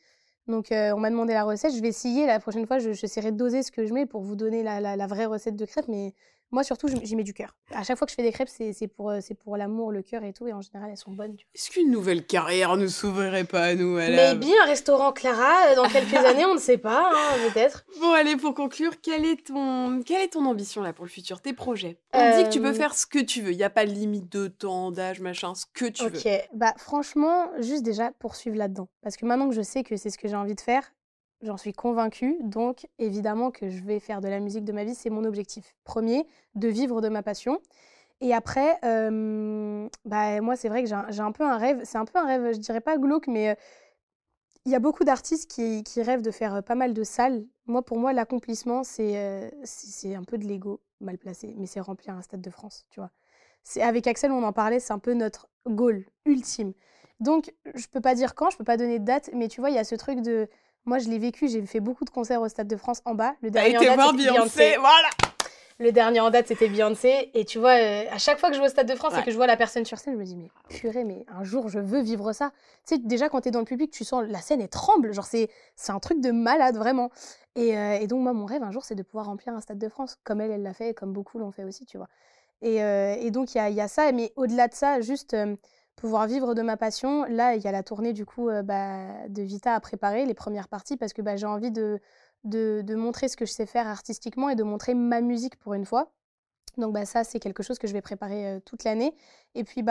Donc, euh, on m'a demandé la recette. Je vais essayer la prochaine fois. J'essaierai de doser ce que je mets pour vous donner la, la, la vraie recette de crêpes. Mais moi, surtout, j'y mets du cœur. À chaque fois que je fais des crêpes, c'est pour, euh, pour l'amour, le cœur et tout. Et en général, elles sont bonnes. Est-ce qu'une nouvelle carrière ne s'ouvrirait pas à nous Mais bien, un restaurant Clara, euh, dans quelques années, on ne sait pas, hein, peut-être. Bon, allez, pour conclure, quelle est ton, quelle est ton ambition là pour le futur? Tes projets? On dit que tu peux euh, faire ce que tu veux. Il n'y a pas de limite de temps, d'âge, machin, ce que tu veux. Ok, bah franchement, juste déjà poursuivre là-dedans. Parce que maintenant que je sais que c'est ce que j'ai envie de faire, J'en suis convaincue, donc évidemment que je vais faire de la musique de ma vie, c'est mon objectif. Premier, de vivre de ma passion. Et après, bah, moi, c'est vrai que j'ai un, peu un rêve, c'est un peu un rêve, je dirais pas glauque, mais il y a beaucoup d'artistes qui, qui, rêvent de faire pas mal de salles. Moi, pour moi, l'accomplissement, c'est c'est un peu de l'ego mal placé, mais c'est remplir un stade de France, tu vois. Avec Axel, on en parlait, c'est un peu notre goal ultime. Donc, je peux pas dire quand, je peux pas donner de date, mais tu vois, il y a ce truc de moi, je l'ai vécu, j'ai fait beaucoup de concerts au Stade de France en bas. Le dernier été en date, voir Beyoncé, voilà Le dernier en date, c'était Beyoncé. Et tu vois, euh, à chaque fois que je vais au Stade de France et que je vois la personne sur scène, je me dis, mais purée, mais un jour, je veux vivre ça. Tu sais, déjà, quand tu es dans le public, tu sens la scène, elle tremble. Genre, c'est un truc de malade, vraiment. Et, euh, et, donc, moi, mon rêve, un jour, c'est de pouvoir remplir un Stade de France, comme elle, elle l'a fait, et comme beaucoup l'ont fait aussi, tu vois. Et, euh, et donc, il y a, y a, ça. Mais au-delà de ça, juste pouvoir vivre de ma passion. Là, il y a la tournée du coup euh, bah, de Vita à préparer, les premières parties, parce que bah, j'ai envie de, montrer ce que je sais faire artistiquement et de montrer ma musique pour une fois. Donc bah, ça, c'est quelque chose que je vais préparer euh, toute l'année. Et puis,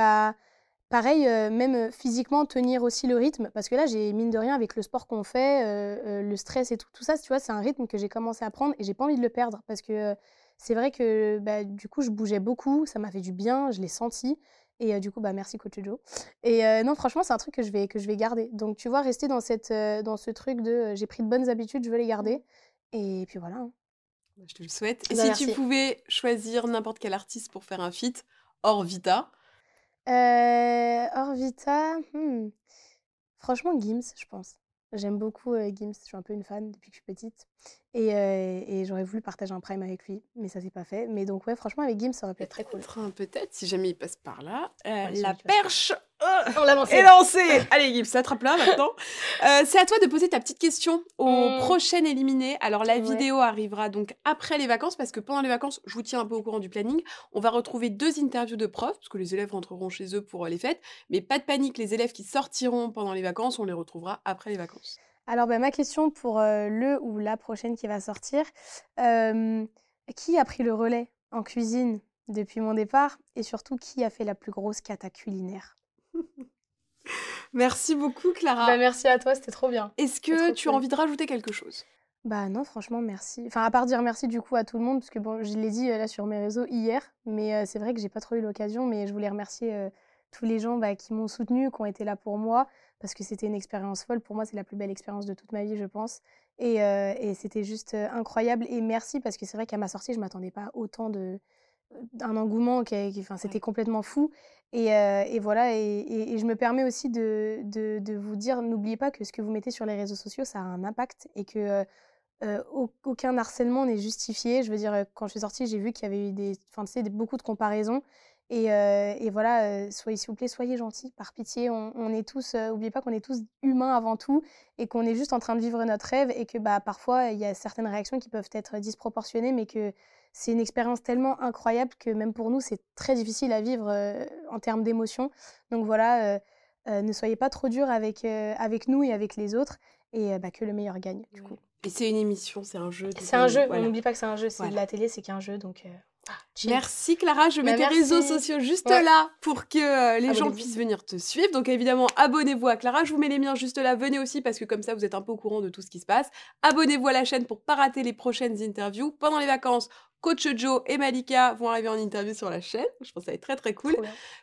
pareil, même physiquement, tenir aussi le rythme. Parce que là, j'ai mine de rien, avec le sport qu'on fait, le stress et tout, ça, tu vois, c'est un rythme que j'ai commencé à prendre et j'ai pas envie de le perdre. Parce que c'est vrai que du coup, je bougeais beaucoup, ça m'a fait du bien, je l'ai senti. Et du coup, bah, merci Coach Joe. Et non, franchement, c'est un truc que je vais, que je vais garder. Donc, tu vois, rester dans, cette, dans ce truc de j'ai pris de bonnes habitudes, je veux les garder. Et puis voilà. Hein. Bah, je te le souhaite. Et bah, si tu pouvais choisir n'importe quel artiste pour faire un feat hors Vita? Hors Vita, hmm. franchement, Gims, je pense. J'aime beaucoup Gims, je suis un peu une fan depuis que je suis petite. Et, et j'aurais voulu partager un prime avec lui, mais ça s'est pas fait. Mais donc, ouais, franchement, avec Gims, ça aurait pu être très cool. Peut-être, si jamais il passe par là. la perche on l'a lancé. Et lancé Allez, Gibbs, attrape là maintenant. Euh, c'est à toi de poser ta petite question au mmh. prochain éliminé. Alors, la vidéo arrivera donc après les vacances, parce que pendant les vacances, je vous tiens un peu au courant du planning. On va retrouver deux interviews de profs, parce que les élèves rentreront chez eux pour euh, les fêtes. Mais pas de panique, les élèves qui sortiront pendant les vacances, on les retrouvera après les vacances. Alors, bah, ma question pour euh, le ou la prochaine qui va sortir, qui a pris le relais en cuisine depuis mon départ et surtout qui a fait la plus grosse cata culinaire? Merci beaucoup, Clara. Bah, merci à toi, c'était trop bien. Est-ce que tu as envie de rajouter quelque chose? Bah non, franchement, merci. Enfin, à part dire merci du coup à tout le monde, parce que bon, je l'ai dit euh, là sur mes réseaux hier, mais euh, c'est vrai que j'ai pas trop eu l'occasion, mais je voulais remercier euh, tous les gens bah, qui m'ont soutenu, qui ont été là pour moi, parce que c'était une expérience folle. Pour moi, c'est la plus belle expérience de toute ma vie, je pense. Et, et c'était juste incroyable. Et merci, parce que c'est vrai qu'à ma sortie, je m'attendais pas autant de d'un engouement qui, enfin, c'était complètement fou. Et, euh, et voilà, et, et, je me permets aussi de, de, de vous dire, n'oubliez pas que ce que vous mettez sur les réseaux sociaux, ça a un impact et que euh, euh, aucun harcèlement n'est justifié. Je veux dire, quand je suis sortie, j'ai vu qu'il y avait eu des, enfin, tu sais, beaucoup de comparaisons. Et, et voilà, soyez, s'il vous plaît, soyez gentils, par pitié. On, on est tous, n'oubliez pas qu'on est tous humains avant tout et qu'on est juste en train de vivre notre rêve et que bah, parfois, il y a certaines réactions qui peuvent être disproportionnées, mais que c'est une expérience tellement incroyable que même pour nous, c'est très difficile à vivre euh, en termes d'émotions. Donc voilà, euh, euh, ne soyez pas trop dur avec, avec nous et avec les autres et bah, que le meilleur gagne du coup. Et c'est une émission, c'est un jeu. C'est un jeu, on n'oublie pas que c'est un jeu, c'est de la télé, c'est qu'un jeu, donc... Ah, merci Clara, je mets bah, tes réseaux sociaux juste là pour que les gens puissent venir te suivre. Donc évidemment, abonnez-vous à Clara, je vous mets les miens juste là, venez aussi parce que comme ça vous êtes un peu au courant de tout ce qui se passe. Abonnez-vous à la chaîne pour pas rater les prochaines interviews. Pendant les vacances, Coach Joe et Malika vont arriver en interview sur la chaîne. Je pense que ça va être très très cool.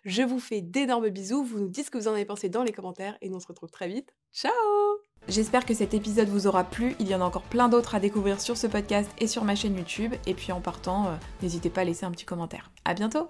Je vous fais d'énormes bisous. Vous nous dites ce que vous en avez pensé dans les commentaires et nous on se retrouve très vite. Ciao J'espère que cet épisode vous aura plu. Il y en a encore plein d'autres à découvrir sur ce podcast et sur ma chaîne YouTube. Et puis en partant, euh, n'hésitez pas à laisser un petit commentaire. À bientôt